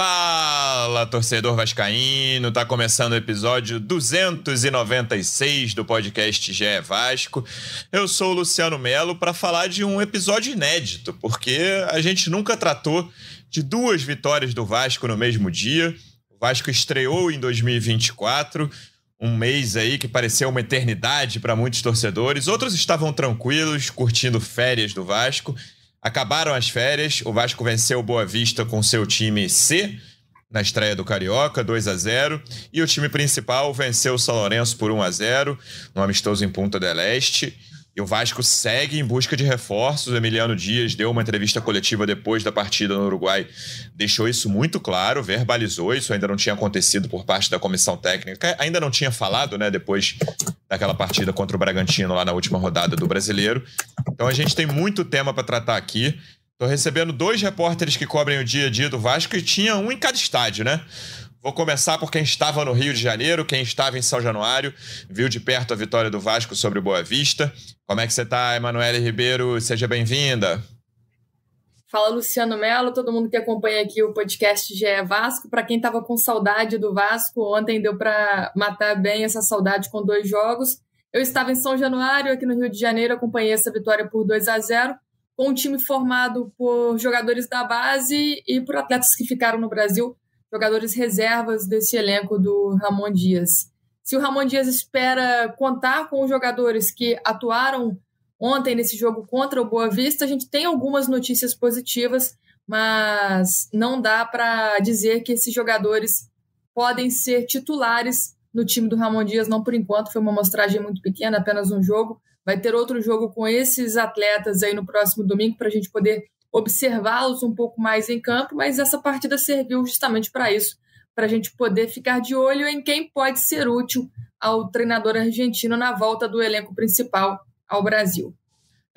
Fala, torcedor vascaíno! Tá começando o episódio 296 do podcast GE Vasco. Eu sou o Luciano Melo para falar de um episódio inédito, porque a gente nunca tratou de duas vitórias do Vasco no mesmo dia. O Vasco estreou em 2024, um mês aí que pareceu uma eternidade para muitos torcedores. Outros estavam tranquilos, curtindo férias do Vasco. Acabaram as férias, o Vasco venceu o Boa Vista com seu time C na estreia do Carioca, 2 a 0 e o time principal venceu o São Lourenço por 1 a 0 no amistoso em Punta del Este. E o Vasco segue em busca de reforços. O Emiliano Dias deu uma entrevista coletiva depois da partida no Uruguai, deixou isso muito claro, verbalizou. Isso ainda não tinha acontecido por parte da comissão técnica, ainda não tinha falado, né, depois daquela partida contra o Bragantino lá na última rodada do Brasileiro. Então a gente tem muito tema para tratar aqui. Estou recebendo dois repórteres que cobrem o dia a dia do Vasco e tinha um em cada estádio, né? Vou começar por quem estava no Rio de Janeiro, quem estava em São Januário, viu de perto a vitória do Vasco sobre o Boa Vista. Como é que você está, Emanuele Ribeiro? Seja bem-vinda. Fala Luciano Melo, todo mundo que acompanha aqui o podcast GE Vasco. Para quem estava com saudade do Vasco, ontem deu para matar bem essa saudade com dois jogos. Eu estava em São Januário, aqui no Rio de Janeiro, acompanhei essa vitória por 2 a 0 com um time formado por jogadores da base e por atletas que ficaram no Brasil jogadores reservas desse elenco do Ramon Dias. Se o Ramon Dias espera contar com os jogadores que atuaram ontem nesse jogo contra o Boa Vista, a gente tem algumas notícias positivas, mas não dá para dizer que esses jogadores podem ser titulares no time do Ramon Dias, não por enquanto, foi uma amostragem muito pequena, apenas um jogo. Vai ter outro jogo com esses atletas aí no próximo domingo para a gente poder observá-los um pouco mais em campo, mas essa partida serviu justamente para isso, para a gente poder ficar de olho em quem pode ser útil ao treinador argentino na volta do elenco principal ao Brasil.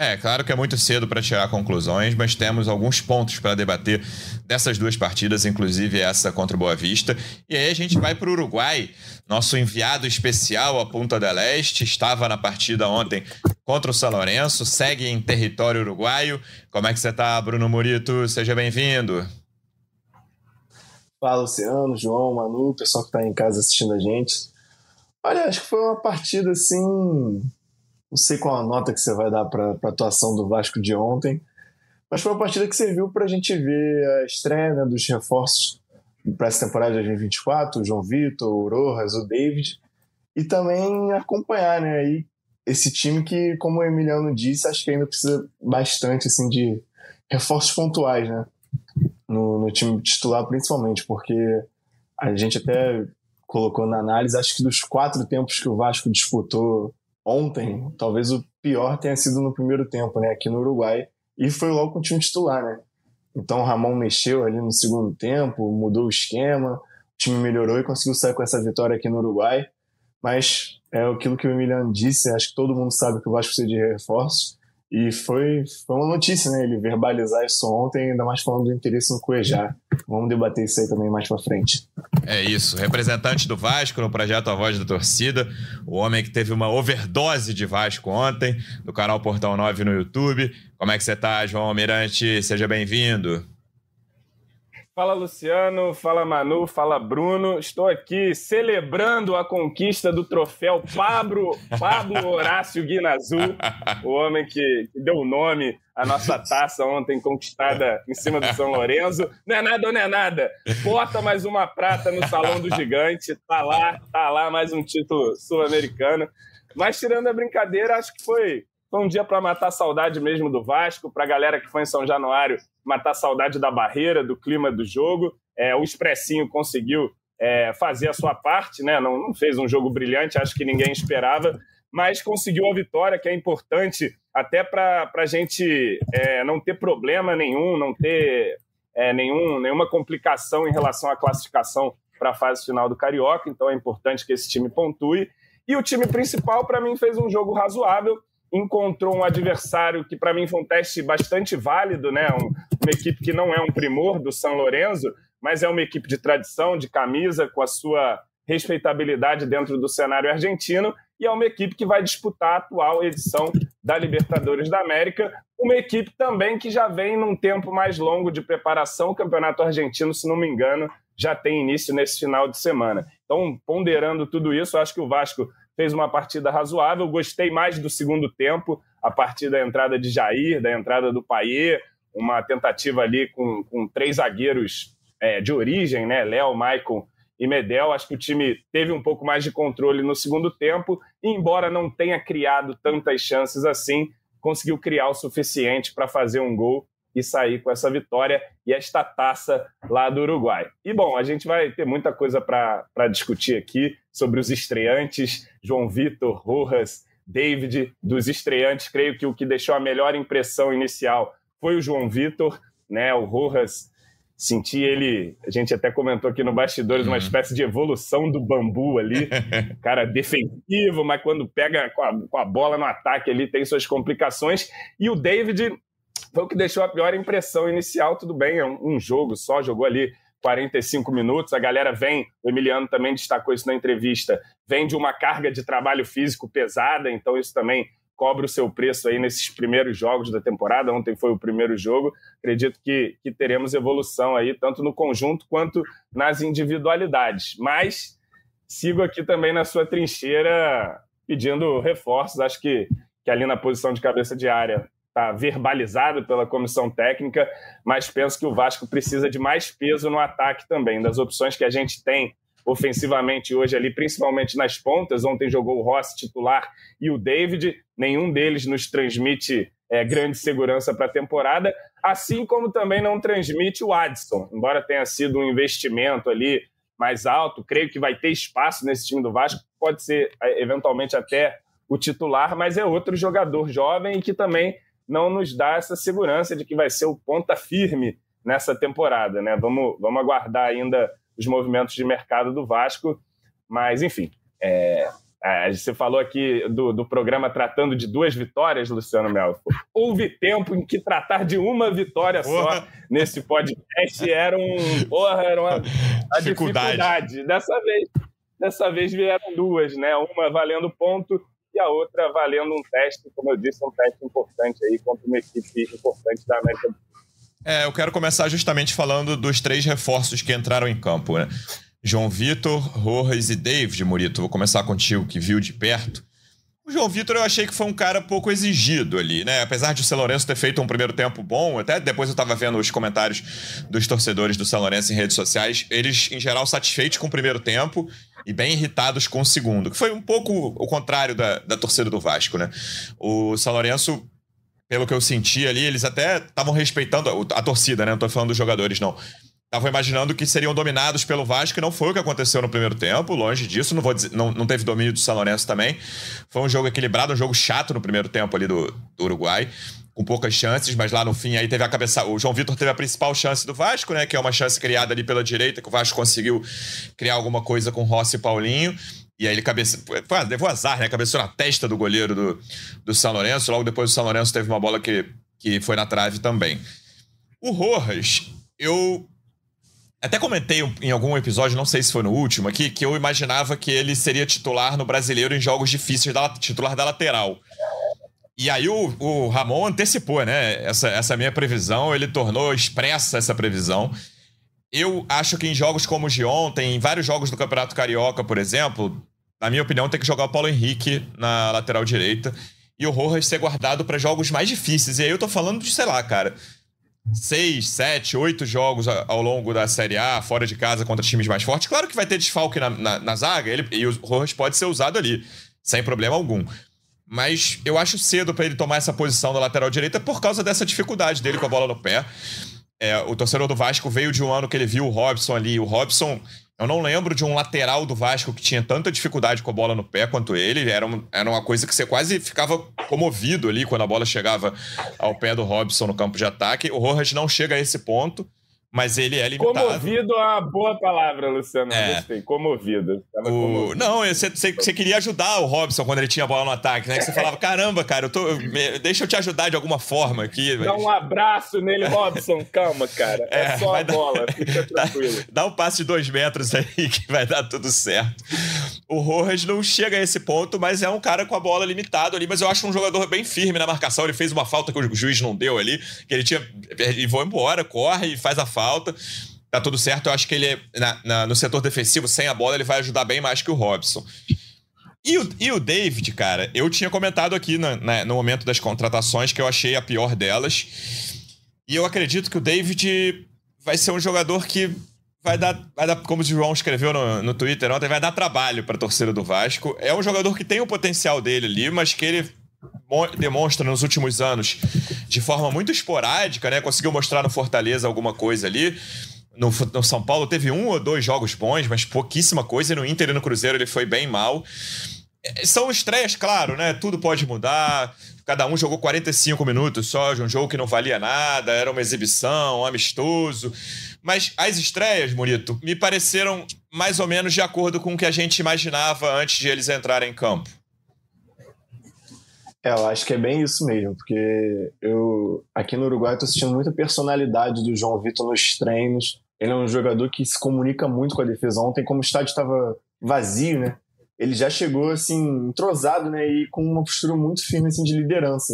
É, claro que é muito cedo para tirar conclusões, mas temos alguns pontos para debater dessas duas partidas, inclusive essa contra o Boa Vista. E aí a gente vai para o Uruguai. Nosso enviado especial a Punta del Este estava na partida ontem contra o São Lourenço, segue em território uruguaio. Como é que você está, Bruno Murito? Seja bem-vindo. Fala, Luciano, João, Manu, pessoal que está em casa assistindo a gente. Olha, acho que foi uma partida assim não sei qual a nota que você vai dar para a atuação do Vasco de ontem, mas foi uma partida que serviu para a gente ver a estreia né, dos reforços para essa temporada de 2024, o João Vitor, o Rojas, o David, e também acompanhar né, aí esse time que, como o Emiliano disse, acho que ainda precisa bastante assim, de reforços pontuais né, no, no time titular, principalmente, porque a gente até colocou na análise, acho que dos quatro tempos que o Vasco disputou ontem, talvez o pior tenha sido no primeiro tempo, né, aqui no Uruguai, e foi logo com o time titular, né? Então o Ramon mexeu ali no segundo tempo, mudou o esquema, o time melhorou e conseguiu sair com essa vitória aqui no Uruguai. Mas é aquilo que o Emiliano disse, acho que todo mundo sabe que o Vasco precisa de reforços. E foi, foi uma notícia, né? Ele verbalizar isso ontem, ainda mais falando do interesse no Cuejá. Vamos debater isso aí também mais pra frente. É isso. Representante do Vasco no projeto A Voz da Torcida. O homem que teve uma overdose de Vasco ontem, do canal Portal 9 no YouTube. Como é que você tá, João Almirante? Seja bem-vindo. Fala Luciano, fala Manu, fala Bruno. Estou aqui celebrando a conquista do troféu Pablo, Pablo Horácio Guinazu, o homem que, deu o nome à nossa taça ontem conquistada em cima do São Lourenço. Não é nada não é nada. Bota mais uma prata no Salão do Gigante. Tá lá, tá lá mais um título sul-americano. Mas tirando a brincadeira, acho que foi foi um dia para matar saudade mesmo do Vasco, para a galera que foi em São Januário matar saudade da barreira, do clima do jogo. É, o Expressinho conseguiu é, fazer a sua parte, né? Não, não, fez um jogo brilhante, acho que ninguém esperava, mas conseguiu a vitória, que é importante até para a gente é, não ter problema nenhum, não ter é, nenhum, nenhuma complicação em relação à classificação para a fase final do Carioca. Então é importante que esse time pontue. E o time principal, para mim, fez um jogo razoável encontrou um adversário que para mim foi um teste bastante válido, né? Um, uma equipe que não é um primor do São Lourenço, mas é uma equipe de tradição, de camisa, com a sua respeitabilidade dentro do cenário argentino, e é uma equipe que vai disputar a atual edição da Libertadores da América. Uma equipe também que já vem num tempo mais longo de preparação. O Campeonato Argentino, se não me engano, já tem início nesse final de semana. Então, ponderando tudo isso, acho que o Vasco fez uma partida razoável. Gostei mais do segundo tempo, a partir da entrada de Jair, da entrada do Paier, uma tentativa ali com, com três zagueiros é, de origem, né? Léo, Maicon e Medel. Acho que o time teve um pouco mais de controle no segundo tempo, e embora não tenha criado tantas chances assim, conseguiu criar o suficiente para fazer um gol e sair com essa vitória e esta taça lá do Uruguai. E bom, a gente vai ter muita coisa para discutir aqui sobre os estreantes, João Vitor, Rojas, David. Dos estreantes, creio que o que deixou a melhor impressão inicial foi o João Vitor, né? O Rojas senti ele, a gente até comentou aqui no bastidores, uma uhum. espécie de evolução do bambu ali, cara defensivo, mas quando pega com a, com a, bola no ataque ali tem suas complicações. E o David foi o que deixou a pior impressão inicial, tudo bem, é um, um jogo só, jogou ali 45 minutos, a galera vem, o Emiliano também destacou isso na entrevista, vem de uma carga de trabalho físico pesada, então isso também cobra o seu preço aí nesses primeiros jogos da temporada. Ontem foi o primeiro jogo. Acredito que, que teremos evolução aí, tanto no conjunto quanto nas individualidades. Mas sigo aqui também na sua trincheira pedindo reforços. Acho que, que ali na posição de cabeça de área está verbalizado pela comissão técnica, mas penso que o Vasco precisa de mais peso no ataque também. Das opções que a gente tem ofensivamente hoje ali, principalmente nas pontas. Ontem jogou o Ross titular e o David. Nenhum deles nos transmite é, grande segurança para a temporada, assim como também não transmite o Adson, embora tenha sido um investimento ali mais alto. Creio que vai ter espaço nesse time do Vasco, pode ser é, eventualmente até o titular, mas é outro jogador jovem e que também não nos dá essa segurança de que vai ser o ponta firme nessa temporada, né? Vamos, vamos aguardar ainda os movimentos de mercado do Vasco. Mas, enfim, é, é, você falou aqui do, do, programa tratando de duas vitórias, Luciano Melo. Houve tempo em que tratar de uma vitória porra. só nesse podcast era, um, porra, era uma, dificuldade. dificuldade. Dessa vez, dessa vez vieram duas, né? Uma valendo ponto e a outra valendo um teste, como eu disse, um teste importante aí contra uma equipe importante da América do Sul. É, eu quero começar justamente falando dos três reforços que entraram em campo, né? João Vitor, Rojas e David, Murito. Vou começar contigo, que viu de perto. João Vitor eu achei que foi um cara pouco exigido ali, né? Apesar de o São Lourenço ter feito um primeiro tempo bom, até depois eu tava vendo os comentários dos torcedores do São Lourenço em redes sociais, eles, em geral, satisfeitos com o primeiro tempo e bem irritados com o segundo, que foi um pouco o contrário da, da torcida do Vasco, né? O São Lourenço pelo que eu senti ali, eles até estavam respeitando a, a, torcida, né? Não tô falando dos jogadores, não. Estavam imaginando que seriam dominados pelo Vasco, e não foi o que aconteceu no primeiro tempo, longe disso. Não, vou dizer, não, não teve domínio do São Lourenço também. Foi um jogo equilibrado, um jogo chato no primeiro tempo ali do, do Uruguai, com poucas chances, mas lá no fim aí teve a cabeça. O João Vitor teve a principal chance do Vasco, né? Que é uma chance criada ali pela direita, que o Vasco conseguiu criar alguma coisa com Rossi e Paulinho. E aí ele cabeça. Foi, levou azar, né? Cabeçou na testa do goleiro do, do São Lourenço. Logo depois o São Lourenço teve uma bola que, que foi na trave também. O Rojas, eu até comentei em algum episódio, não sei se foi no último aqui, que eu imaginava que ele seria titular no brasileiro em jogos difíceis, da, titular da lateral. E aí o, o Ramon antecipou, né? Essa, essa minha previsão, ele tornou expressa essa previsão. Eu acho que em jogos como os de ontem, em vários jogos do Campeonato Carioca, por exemplo, na minha opinião, tem que jogar o Paulo Henrique na lateral direita e o Rojas ser guardado para jogos mais difíceis. E aí eu tô falando de, sei lá, cara, seis, sete, oito jogos ao longo da Série A, fora de casa, contra times mais fortes. Claro que vai ter desfalque na, na, na zaga ele, e o Rojas pode ser usado ali, sem problema algum. Mas eu acho cedo para ele tomar essa posição na lateral direita por causa dessa dificuldade dele com a bola no pé. É, o torcedor do Vasco veio de um ano que ele viu o Robson ali. O Robson eu não lembro de um lateral do Vasco que tinha tanta dificuldade com a bola no pé quanto ele. Era, um, era uma coisa que você quase ficava comovido ali quando a bola chegava ao pé do Robson no campo de ataque. O Rojas não chega a esse ponto mas ele é limitado. Comovido é uma boa palavra, Luciano. É. Gostei. Comovido. O... comovido. Não, você, queria ajudar o Robson quando ele tinha a bola no ataque, né? Que você falava, caramba, cara, eu tô... deixa eu te ajudar de alguma forma aqui. Dá um abraço nele, Robson. Calma, cara. É, é só a dar... bola. Fica tranquilo. Dá, um passe de dois metros aí que vai dar tudo certo. o Rojas não chega a esse ponto, mas é um cara com a bola limitado ali. Mas eu acho um jogador bem firme na marcação. Ele fez uma falta que o juiz não deu ali, que ele tinha. E vou embora, corre e faz a falta. Tá tudo certo. Eu acho que ele, na, na, no setor defensivo, sem a bola, ele vai ajudar bem mais que o Robson. E o, e o David, cara, eu tinha comentado aqui na, na, no momento das contratações que eu achei a pior delas. E eu acredito que o David vai ser um jogador que vai dar, vai dar como o João escreveu no, no Twitter ontem, vai dar trabalho para a torcida do Vasco. É um jogador que tem o potencial dele ali, mas que ele demonstra nos últimos anos de forma muito esporádica, né? Conseguiu mostrar no Fortaleza alguma coisa ali. No, no, São Paulo teve um ou dois jogos bons, mas pouquíssima coisa. E no Inter e no Cruzeiro ele foi bem mal. É, são estreias, claro, né? Tudo pode mudar. Cada um jogou 45 minutos só de um jogo que não valia nada, era uma exibição, um amistoso. Mas as estreias, Murito, me pareceram mais ou menos de acordo com o que a gente imaginava antes de eles entrarem em campo. É, eu acho que é bem isso mesmo, porque eu aqui no Uruguai estou assistindo muita personalidade do João Vitor nos treinos. Ele é um jogador que se comunica muito com a defesa. Ontem, como o estádio estava vazio, né? Ele já chegou assim entrosado, né? E com uma postura muito firme assim de liderança.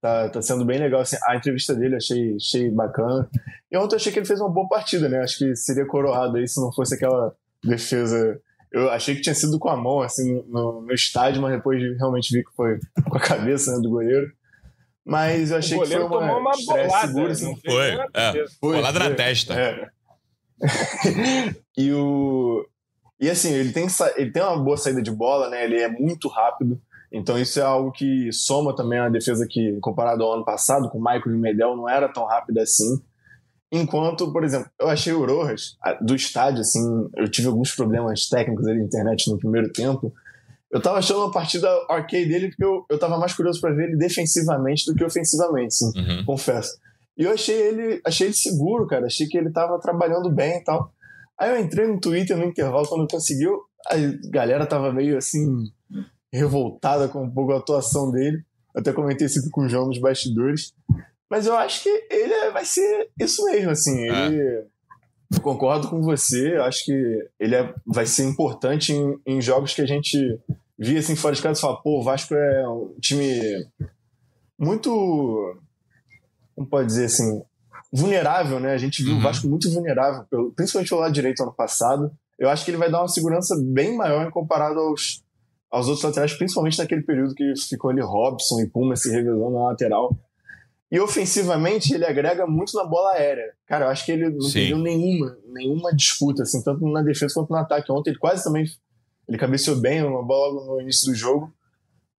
Tá, tá sendo bem legal. Assim, a entrevista dele achei, achei bacana. E ontem eu achei que ele fez uma boa partida, né? Acho que seria coroado aí se não fosse aquela defesa. Eu achei que tinha sido com a mão, assim, no, no estádio, mas depois realmente vi que foi com a cabeça né, do goleiro. Mas eu achei que foi uma, uma bolada, segura, assim. Foi, é, foi, bolada foi, na testa. É. e o... E assim, ele tem, ele tem uma boa saída de bola, né? Ele é muito rápido. Então isso é algo que soma também a defesa que, comparado ao ano passado, com o Michael e o Medel, não era tão rápida assim. Enquanto, por exemplo, eu achei o Rojas, do estádio, assim, eu tive alguns problemas técnicos ali na internet no primeiro tempo. Eu tava achando a partida ok dele porque eu, eu tava mais curioso para ver ele defensivamente do que ofensivamente, assim, uhum. confesso. E eu achei ele, achei ele seguro, cara. Achei que ele tava trabalhando bem e tal. Aí eu entrei no Twitter no intervalo quando conseguiu. A galera tava meio assim revoltada com um pouco a atuação dele. até comentei isso com o João nos bastidores. Mas eu acho que ele é, vai ser isso mesmo, assim. É. Ele. Concordo com você, acho que ele é, vai ser importante em, em, jogos que a gente via assim fora de casa e fala, pô, o Vasco é um time muito. Como pode dizer assim? Vulnerável, né? A gente viu uhum. o Vasco muito vulnerável, principalmente pelo lado direito ano passado. Eu acho que ele vai dar uma segurança bem maior comparado aos, aos outros laterais, principalmente naquele período que ficou ali Robson e Puma se revelando na lateral. E ofensivamente ele agrega muito na bola aérea. Cara, eu acho que ele não Sim. perdeu nenhuma, nenhuma disputa, assim, tanto na defesa quanto no ataque. Ontem ele quase também ele cabeceou bem uma bola no início do jogo,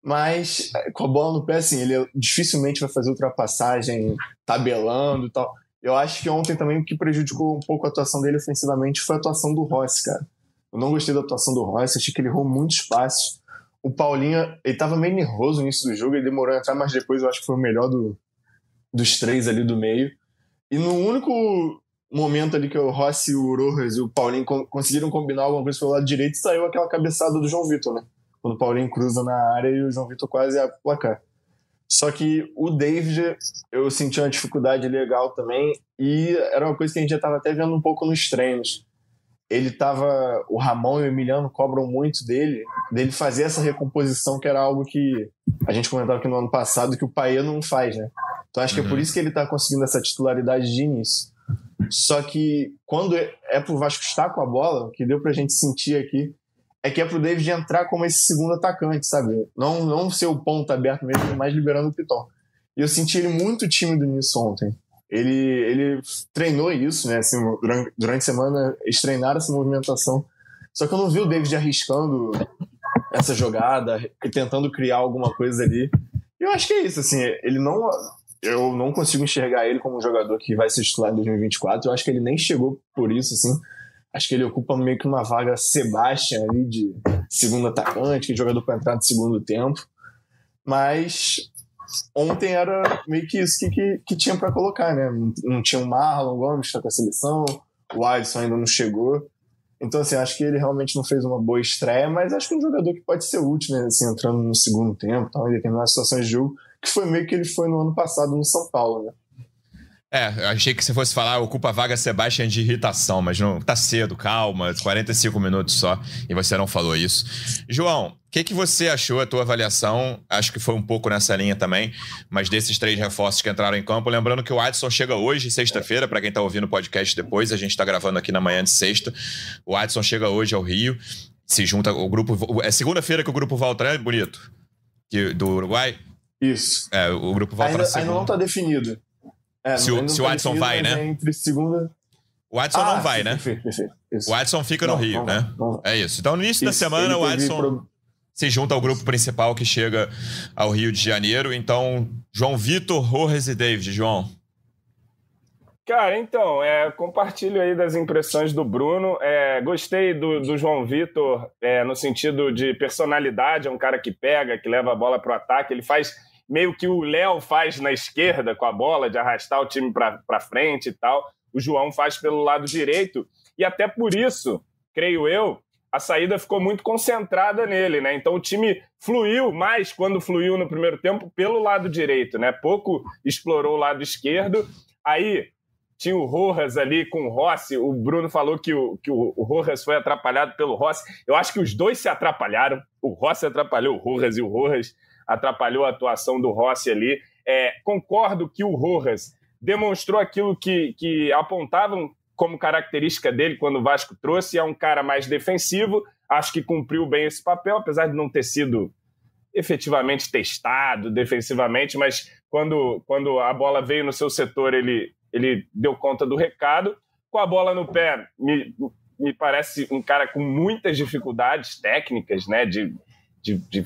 mas com a bola no pé, assim, ele dificilmente vai fazer ultrapassagem tabelando e tal. Eu acho que ontem também o que prejudicou um pouco a atuação dele ofensivamente foi a atuação do Rossi, cara. Eu não gostei da atuação do Rossi, achei que ele errou muitos passes. O Paulinho, ele tava meio nervoso no início do jogo, ele demorou a entrar, mas depois eu acho que foi o melhor do, dos três ali do meio. E no único momento ali que o Rossi, o Rojas e o Paulinho conseguiram combinar alguma coisa pelo lado direito, saiu aquela cabeçada do João Vitor, né? Quando o Paulinho cruza na área e o João Vitor quase a placar. Só que o David, eu senti uma dificuldade legal também, e era uma coisa que a gente já estava até vendo um pouco nos treinos ele tava. O Ramon e o Emiliano cobram muito dele, dele fazer essa recomposição, que era algo que a gente comentava aqui no ano passado, que o Paê não faz, né? Então acho uhum. que é por uhum. isso que ele tá conseguindo essa titularidade de início. Só que quando é pro Vasco estar com a bola, o que deu pra gente sentir aqui, é que é pro David entrar como esse segundo atacante, sabe? Não, não ser o ponto aberto mesmo, mas liberando o Piton. E eu senti ele muito tímido nisso ontem ele, ele treinou isso, né? Assim, durante, durante a semana, eles treinaram essa movimentação. Só que eu não vi o David arriscando essa jogada e tentando criar alguma coisa ali. E eu acho que é isso, assim, ele não. Eu não consigo enxergar ele como um jogador que vai ser titular em 2024. Eu acho que ele nem chegou por isso, assim. Acho que ele ocupa meio que uma vaga Sebastian ali de segundo atacante, que é jogador para entrar no segundo tempo. Mas ontem era meio que isso que, que, que tinha para colocar, né? Não tinha o Marlon Gomes que tá com a seleção, o Alisson ainda não chegou. Então, assim, acho que ele realmente não fez uma boa estreia, mas acho que é um jogador que pode ser útil, né? Assim, entrando no segundo tempo, tal, em determinadas situações de jogo, que foi meio que ele foi no ano passado no São Paulo, né? É, achei que você fosse falar ocupa a vaga Sebastian de irritação, mas não tá cedo, calma, 45 minutos só, e você não falou isso. João, o que, que você achou, a tua avaliação? Acho que foi um pouco nessa linha também, mas desses três reforços que entraram em campo, lembrando que o Adson chega hoje, sexta-feira, para quem tá ouvindo o podcast depois, a gente tá gravando aqui na manhã de sexta. O Adson chega hoje ao Rio, se junta o grupo. É segunda-feira que o grupo volta, né, bonito? Do Uruguai? Isso. É, o grupo volta ainda, na segunda. Ainda não tá definido. É, se o, se o Adson vai, né? É entre segunda. O Adson ah, não vai, sim, né? Perfeito, perfeito. Isso. O Adson fica Não, no Rio, não né? não. É isso. Então, no início da Isso, semana, ele o Adson pro- se junta ao grupo principal que chega ao Rio de Janeiro. Então, João Vitor, Rojas e David. João. Cara, então, é, compartilho aí das impressões do Bruno. É, gostei do, do João Vitor é, no sentido de personalidade, é um cara que pega, que leva a bola para o ataque. Ele faz meio que o Léo faz na esquerda com a bola, de arrastar o time para frente e tal. O João faz pelo lado direito. E até por isso, creio eu, a saída ficou muito concentrada nele, né? Então o time fluiu mais quando fluiu no primeiro tempo pelo lado direito, né? Pouco explorou o lado esquerdo. Aí tinha o Rojas ali com o Rossi. O Bruno falou que o, que o Rojas foi atrapalhado pelo Rossi. Eu acho que os dois se atrapalharam. O Rossi atrapalhou o Rojas e o Rojas atrapalhou a atuação do Rossi ali. É, concordo que o Rojas demonstrou aquilo que, que apontavam como característica dele quando o Vasco trouxe. É um cara mais defensivo. Acho que cumpriu bem esse papel, apesar de não ter sido efetivamente testado defensivamente, mas quando, quando a bola veio no seu setor, ele, ele deu conta do recado. Com a bola no pé, me, me parece um cara com muitas dificuldades técnicas, né, de, de, de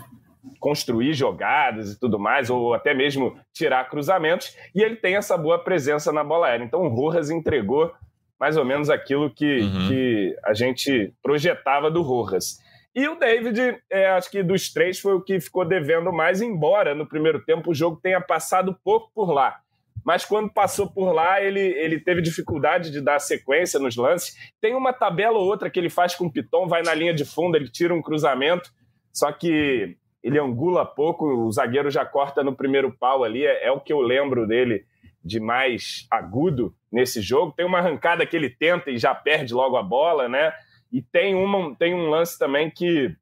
construir jogadas e tudo mais, ou até mesmo tirar cruzamentos, e ele tem essa boa presença na bola aérea. Então o Rojas entregou mais ou menos aquilo que, Uhum. que a gente projetava do Rojas. E o David, é, acho que dos três foi o que ficou devendo mais, embora no primeiro tempo o jogo tenha passado pouco por lá. Mas quando passou por lá, ele, ele teve dificuldade de dar sequência nos lances. Tem uma tabela ou outra que ele faz com o Piton, vai na linha de fundo, ele tira um cruzamento, só que ele angula pouco, o zagueiro já corta no primeiro pau ali, é, é o que eu lembro dele de mais agudo nesse jogo. Tem uma arrancada que ele tenta e já perde logo a bola, né? E tem, uma, tem um lance também que,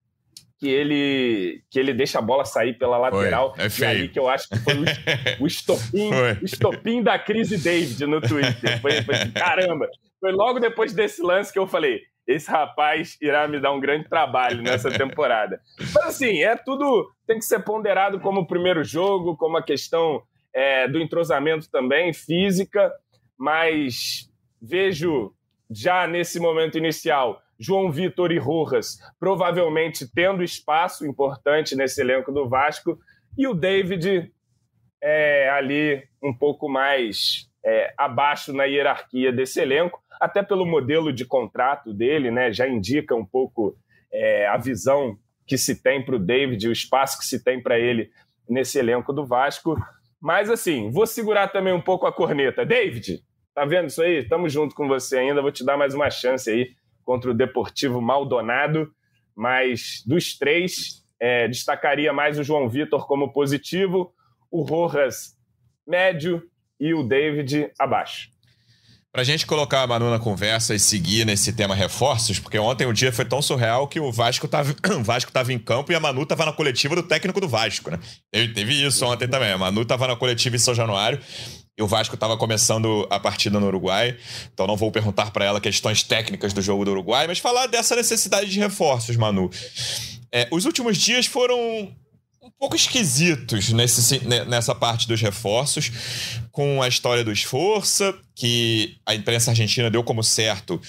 que, ele, que ele deixa a bola sair pela lateral. é e feio. aí que eu acho que foi o, o estopim, Foi. o estopim da crise David no Twitter. Foi, foi assim, caramba! Foi logo depois desse lance que eu falei: esse rapaz irá me dar um grande trabalho nessa temporada. Mas assim, é tudo. Tem que ser ponderado como o primeiro jogo, como a questão é, do entrosamento também, física, mas vejo já nesse momento inicial João Vitor e Rojas provavelmente tendo espaço importante nesse elenco do Vasco e o David é, ali um pouco mais é, abaixo na hierarquia desse elenco, até pelo modelo de contrato dele, né? Já indica um pouco é, a visão que se tem para o David, o espaço que se tem para ele nesse elenco do Vasco. Mas assim, vou segurar também um pouco a corneta. David, tá vendo isso aí? Estamos junto com você ainda. Vou te dar mais uma chance aí contra o Deportivo Maldonado. Mas dos três, é, destacaria mais o João Vitor como positivo, o Rojas médio e o David abaixo. Pra gente colocar a Manu na conversa e seguir nesse tema reforços, porque ontem o dia foi tão surreal que o Vasco tava, o Vasco tava em campo e a Manu tava na coletiva do técnico do Vasco, né? Teve, teve isso ontem também. A Manu tava na coletiva em São Januário e o Vasco tava começando a partida no Uruguai. Então não vou perguntar pra ela questões técnicas do jogo do Uruguai, mas falar dessa necessidade de reforços, Manu. É, os últimos dias foram um pouco esquisitos nesse, ne- nessa parte dos reforços, com a história do Esforça, que a imprensa argentina deu como certo,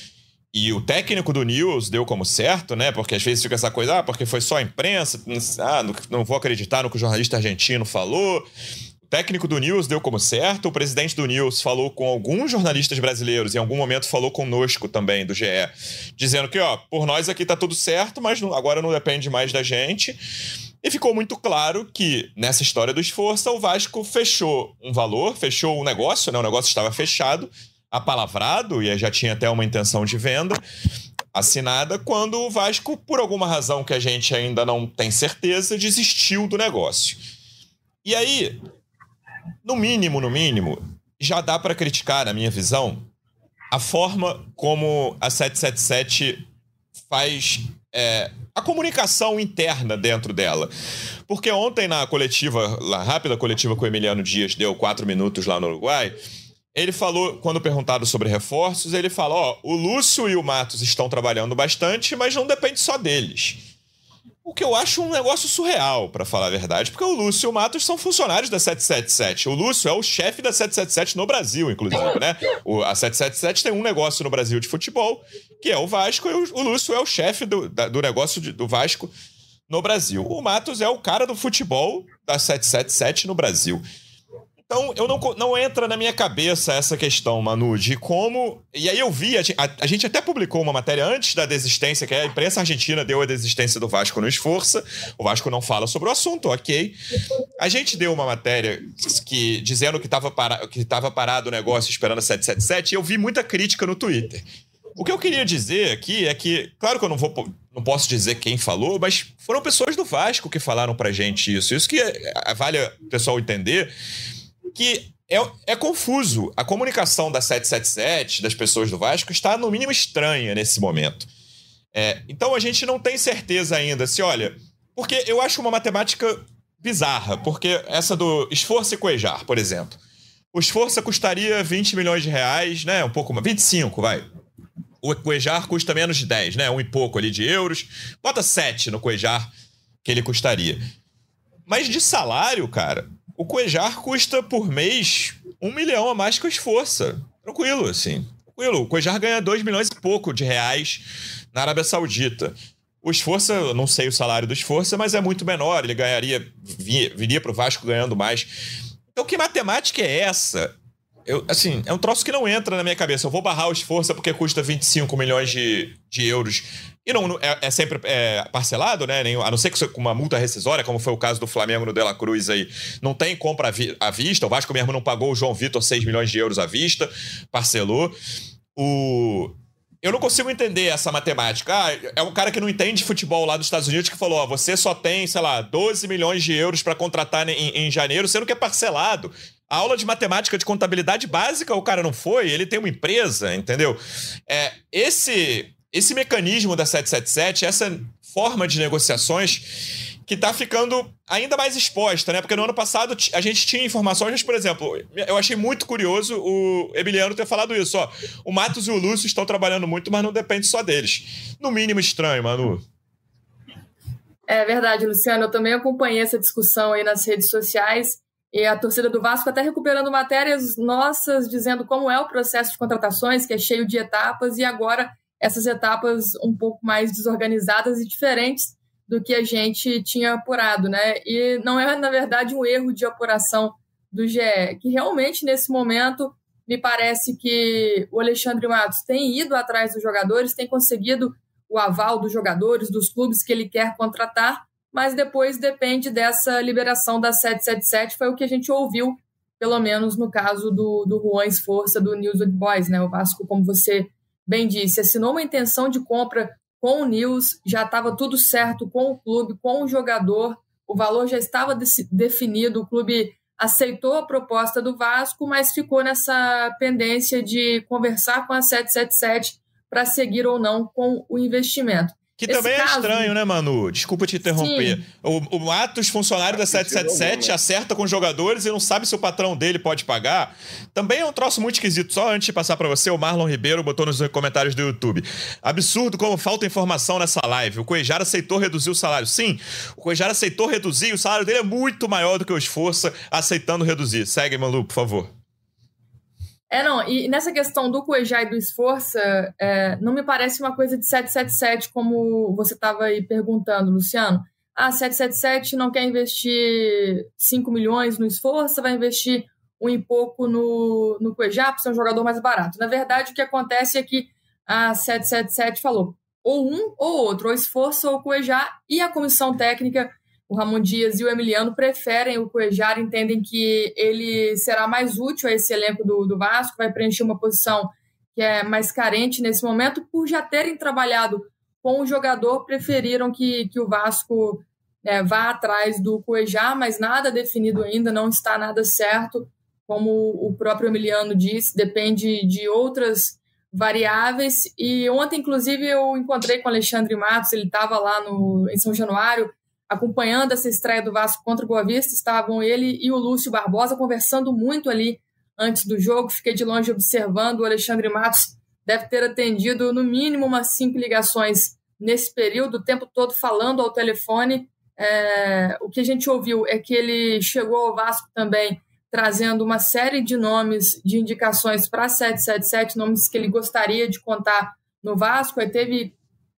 e o técnico do News deu como certo, né? Porque às vezes fica essa coisa, ah, porque foi só a imprensa, ah, não, vou acreditar no que o jornalista argentino falou. O técnico do News deu como certo, o presidente do News falou com alguns jornalistas brasileiros, em algum momento falou conosco também, do GE, dizendo que, ó, por nós aqui tá tudo certo, mas agora não depende mais da gente. E ficou muito claro que, nessa história do esforço, o Vasco fechou um valor, fechou um negócio, né? O negócio estava fechado, apalavrado, e já tinha até uma intenção de venda assinada, quando o Vasco, por alguma razão que a gente ainda não tem certeza, desistiu do negócio. E aí, no mínimo, no mínimo, já dá para criticar, na minha visão, a forma como a 777 faz é, a comunicação interna dentro dela. Porque ontem na coletiva, na rápida coletiva com o Emiliano Dias, deu quatro minutos lá no Uruguai, ele falou, quando perguntado sobre reforços, ele falou: ó, o Lúcio e o Matos estão trabalhando bastante, mas não depende só deles. O que eu acho um negócio surreal, para falar a verdade, porque o Lúcio e o Matos são funcionários da 777. O Lúcio é o chefe da 777 no Brasil, inclusive, né? O, a 777 tem um negócio no Brasil de futebol, que é o Vasco, e o, o Lúcio é o chefe do, da, do negócio de, do Vasco no Brasil. O Matos é o cara do futebol da 777 no Brasil. Então, eu não, não entra na minha cabeça essa questão, Manu, de como. E aí eu vi, a, a, gente até publicou uma matéria antes da desistência, que a imprensa argentina deu a desistência do Vasco no Esforça. O Vasco não fala sobre o assunto, ok. A gente deu uma matéria que dizendo que estava para, parado o negócio esperando a 777, e eu vi muita crítica no Twitter. O que eu queria dizer aqui é que, claro que eu não vou não posso dizer quem falou, mas foram pessoas do Vasco que falaram pra gente isso. Isso que é, vale o pessoal entender que é, é confuso. A comunicação da 777, das pessoas do Vasco, está no mínimo estranha nesse momento. É, então a gente não tem certeza ainda se, olha. Porque eu acho uma matemática bizarra, porque essa do esforço e coejar, por exemplo. O esforço custaria 20 milhões de reais, né? Um pouco mais. 25, vai. O Coejar custa menos de 10, né? Um e pouco ali de euros. Bota 7 no Coejar que ele custaria. Mas de salário, cara, o Cuejar custa por mês um milhão a mais que o Esforça. Tranquilo, assim. Tranquilo. O Cuejar ganha dois milhões e pouco de reais na Arábia Saudita. O Esforça, não sei o salário do Esforça, mas é muito menor. Ele ganharia, viria para o Vasco ganhando mais. Então, que matemática é essa? Eu, assim, é um troço que não entra na minha cabeça. Eu vou barrar o esforço porque custa 25 milhões de, de euros. E não é, é sempre é, parcelado, né? a não ser que com uma multa rescisória, como foi o caso do Flamengo no Dela Cruz aí. Não tem compra à vista. O Vasco mesmo não pagou o João Vitor 6 milhões de euros à vista, parcelou. O. Eu não consigo entender essa matemática. Ah, é um cara que não entende futebol lá dos Estados Unidos que falou: ó, você só tem, sei lá, 12 milhões de euros para contratar em, em janeiro, sendo que é parcelado. A aula de matemática de contabilidade básica o cara não foi, ele tem uma empresa, entendeu? É, esse, esse mecanismo da 777, essa forma de negociações que está ficando ainda mais exposta, né? Porque no ano passado a gente tinha informações, mas, por exemplo, eu achei muito curioso o Emiliano ter falado isso, ó. O Matos e o Lúcio estão trabalhando muito, mas não depende só deles. No mínimo estranho, Manu. É verdade, Luciano. Eu também acompanhei essa discussão aí nas redes sociais. E a torcida do Vasco até recuperando matérias nossas, dizendo como é o processo de contratações, que é cheio de etapas, e agora essas etapas um pouco mais desorganizadas e diferentes do que a gente tinha apurado, né? E não é, na verdade, um erro de apuração do GE, que realmente nesse momento me parece que o Alexandre Matos tem ido atrás dos jogadores, tem conseguido o aval dos jogadores, dos clubes que ele quer contratar, mas depois depende dessa liberação da 777, foi o que a gente ouviu, pelo menos no caso do, do Juan Esforça, do News Boys, né? O Vasco, como você bem disse, assinou uma intenção de compra com o News, já estava tudo certo com o clube, com o jogador, o valor já estava definido, o clube aceitou a proposta do Vasco, mas ficou nessa pendência de conversar com a 777 para seguir ou não com o investimento. Que Esse também é caso... é estranho, né, Manu? Desculpa te interromper. O, o Atos, funcionário da 777, acerta com os jogadores e não sabe se o patrão dele pode pagar. Também é um troço muito esquisito. Só antes de passar para você, o Marlon Ribeiro botou nos comentários do YouTube. Absurdo como falta informação nessa live. O Coejar aceitou reduzir o salário. Sim, o Coejar aceitou reduzir. O salário dele é muito maior do que o Esforça aceitando reduzir. Segue, Manu, por favor. É, não, e nessa questão do Cuejá e do Esforça, é, não me parece uma coisa de 777, como você estava aí perguntando, Luciano. Ah, 777 não quer investir 5 milhões no Esforça, vai investir um e pouco no, no Cuejá para ser um jogador mais barato. Na verdade, o que acontece é que a 777 falou ou um ou outro, ou Esforça ou Cuejá, e a comissão técnica o Ramon Dias e o Emiliano preferem o Cuejar, entendem que ele será mais útil a esse elenco do, do Vasco, vai preencher uma posição que é mais carente nesse momento, por já terem trabalhado com o jogador, preferiram que, que o Vasco é, vá atrás do Cuejar, mas nada definido ainda, não está nada certo. como o próprio Emiliano disse, depende de outras variáveis. E ontem, inclusive, eu encontrei com o Alexandre Matos, ele estava lá no, em São Januário, acompanhando essa estreia do Vasco contra o Boa Vista. Estavam ele e o Lúcio Barbosa conversando muito ali antes do jogo. Fiquei de longe observando. O Alexandre Matos deve ter atendido no mínimo umas cinco ligações nesse período, o tempo todo falando ao telefone. É, o que a gente ouviu é que ele chegou ao Vasco também trazendo uma série de nomes, de indicações para 777, nomes que ele gostaria de contar no Vasco. Aí teve,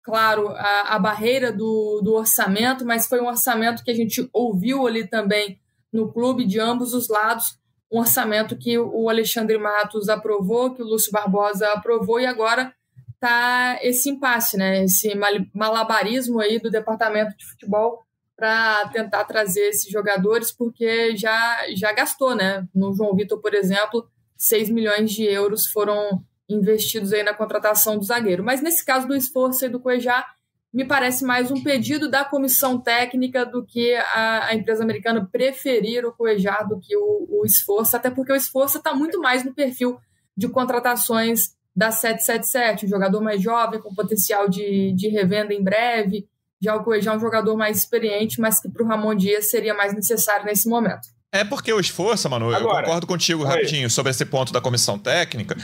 claro, a, a barreira do, do orçamento, mas foi um orçamento que a gente ouviu ali também no clube de ambos os lados. Um orçamento que o Alexandre Matos aprovou, que o Lúcio Barbosa aprovou, e agora tá esse impasse, né? Esse malabarismo aí do departamento de futebol para tentar trazer esses jogadores, porque já, já gastou, né? No João Vitor, por exemplo, 6 milhões de euros foram investidos aí na contratação do zagueiro. Mas nesse caso do esforço aí do Cuejá, me parece mais um pedido da comissão técnica do que a, a empresa americana preferir o Cuejá do que o, o esforço, até porque o esforço está muito mais no perfil de contratações da 777, um jogador mais jovem, com potencial de, de revenda em breve, já o Cuejá é um jogador mais experiente, mas que para o Ramon Dias seria mais necessário nesse momento. É porque o esforço, mano, Agora, eu concordo contigo oi. rapidinho sobre esse ponto da comissão técnica,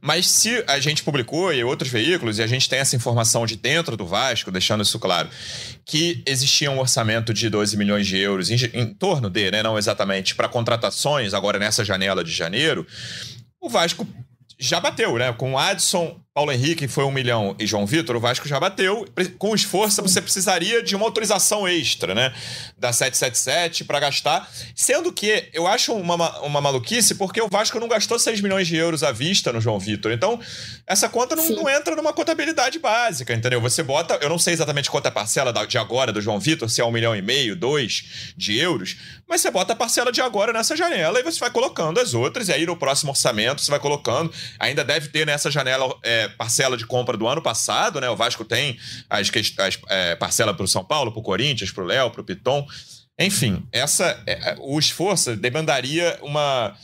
mas se a gente publicou e outros veículos, e a gente tem essa informação de dentro do Vasco, deixando isso claro, que existia um orçamento de 12 milhões de euros em, em torno de, né, não exatamente, para contratações agora nessa janela de janeiro, o Vasco já bateu, né? Com o Adson, Paulo Henrique foi um milhão e João Vitor, o Vasco já bateu. Com esforço, você precisaria de uma autorização extra, né? Da 777 para gastar. Sendo que eu acho uma, uma maluquice, porque o Vasco não gastou 6 milhões de euros à vista no João Vitor. Então, essa conta não, não, entra numa contabilidade básica, entendeu? Você bota, eu não sei exatamente quanto é a parcela de agora do João Vitor, se é um milhão e meio, dois de euros, mas você bota a parcela de agora nessa janela e você vai colocando as outras, e aí no próximo orçamento você vai colocando. Ainda deve ter nessa janela. É, parcela de compra do ano passado, né? O Vasco tem as, as é, parcela para o São Paulo, para o Corinthians, para o Léo, para o Piton. Enfim, essa, é, é, o esforço demandaria uma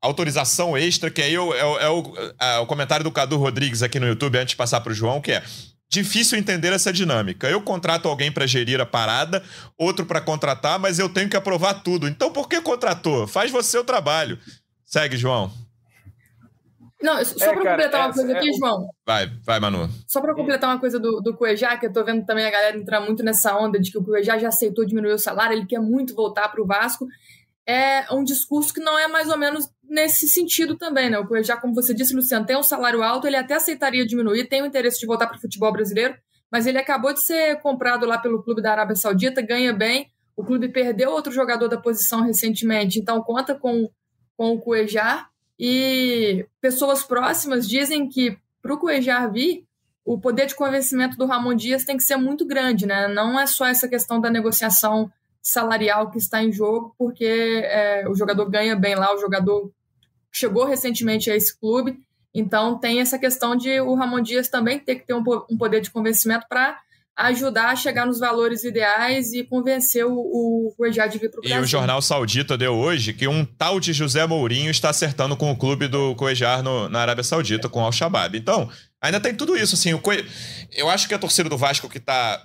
autorização extra, que aí é, o, é o, é o comentário do Cadu Rodrigues aqui no YouTube, antes de passar para o João, que é difícil entender essa dinâmica. Eu contrato alguém para gerir a parada, outro para contratar, mas eu tenho que aprovar tudo. Então por que contratou? Faz você o trabalho. Segue, João. Não, só é, para completar uma coisa aqui, é... João. Vai, vai, Manu. Só para completar uma coisa do, do Cuejá, que eu tô vendo também a galera entrar muito nessa onda de que o Cuejá já aceitou diminuir o salário, ele quer muito voltar para o Vasco. É um discurso que não é mais ou menos nesse sentido também, né? O Cuejá, como você disse, Luciano, tem um salário alto, ele até aceitaria diminuir, tem o interesse de voltar para o futebol brasileiro, mas ele acabou de ser comprado lá pelo clube da Arábia Saudita, ganha bem. O clube perdeu outro jogador da posição recentemente, então conta com, com o Cuejá e pessoas próximas dizem que para o Cuejar vir, o poder de convencimento do Ramon Dias tem que ser muito grande, né? Não é só essa questão da negociação salarial que está em jogo, porque é, o jogador ganha bem lá, o jogador chegou recentemente a esse clube, então tem essa questão de o Ramon Dias também ter que ter um, um poder de convencimento para ajudar a chegar nos valores ideais e convencer o, o Cuejá de vir para o Brasil. E o Jornal Saudita deu hoje que um tal de José Mourinho está acertando com o clube do Cuejar na Arábia Saudita, com o Al-Shabaab. Então, ainda tem tudo isso, assim, o Cue... eu acho que a torcida do Vasco que está,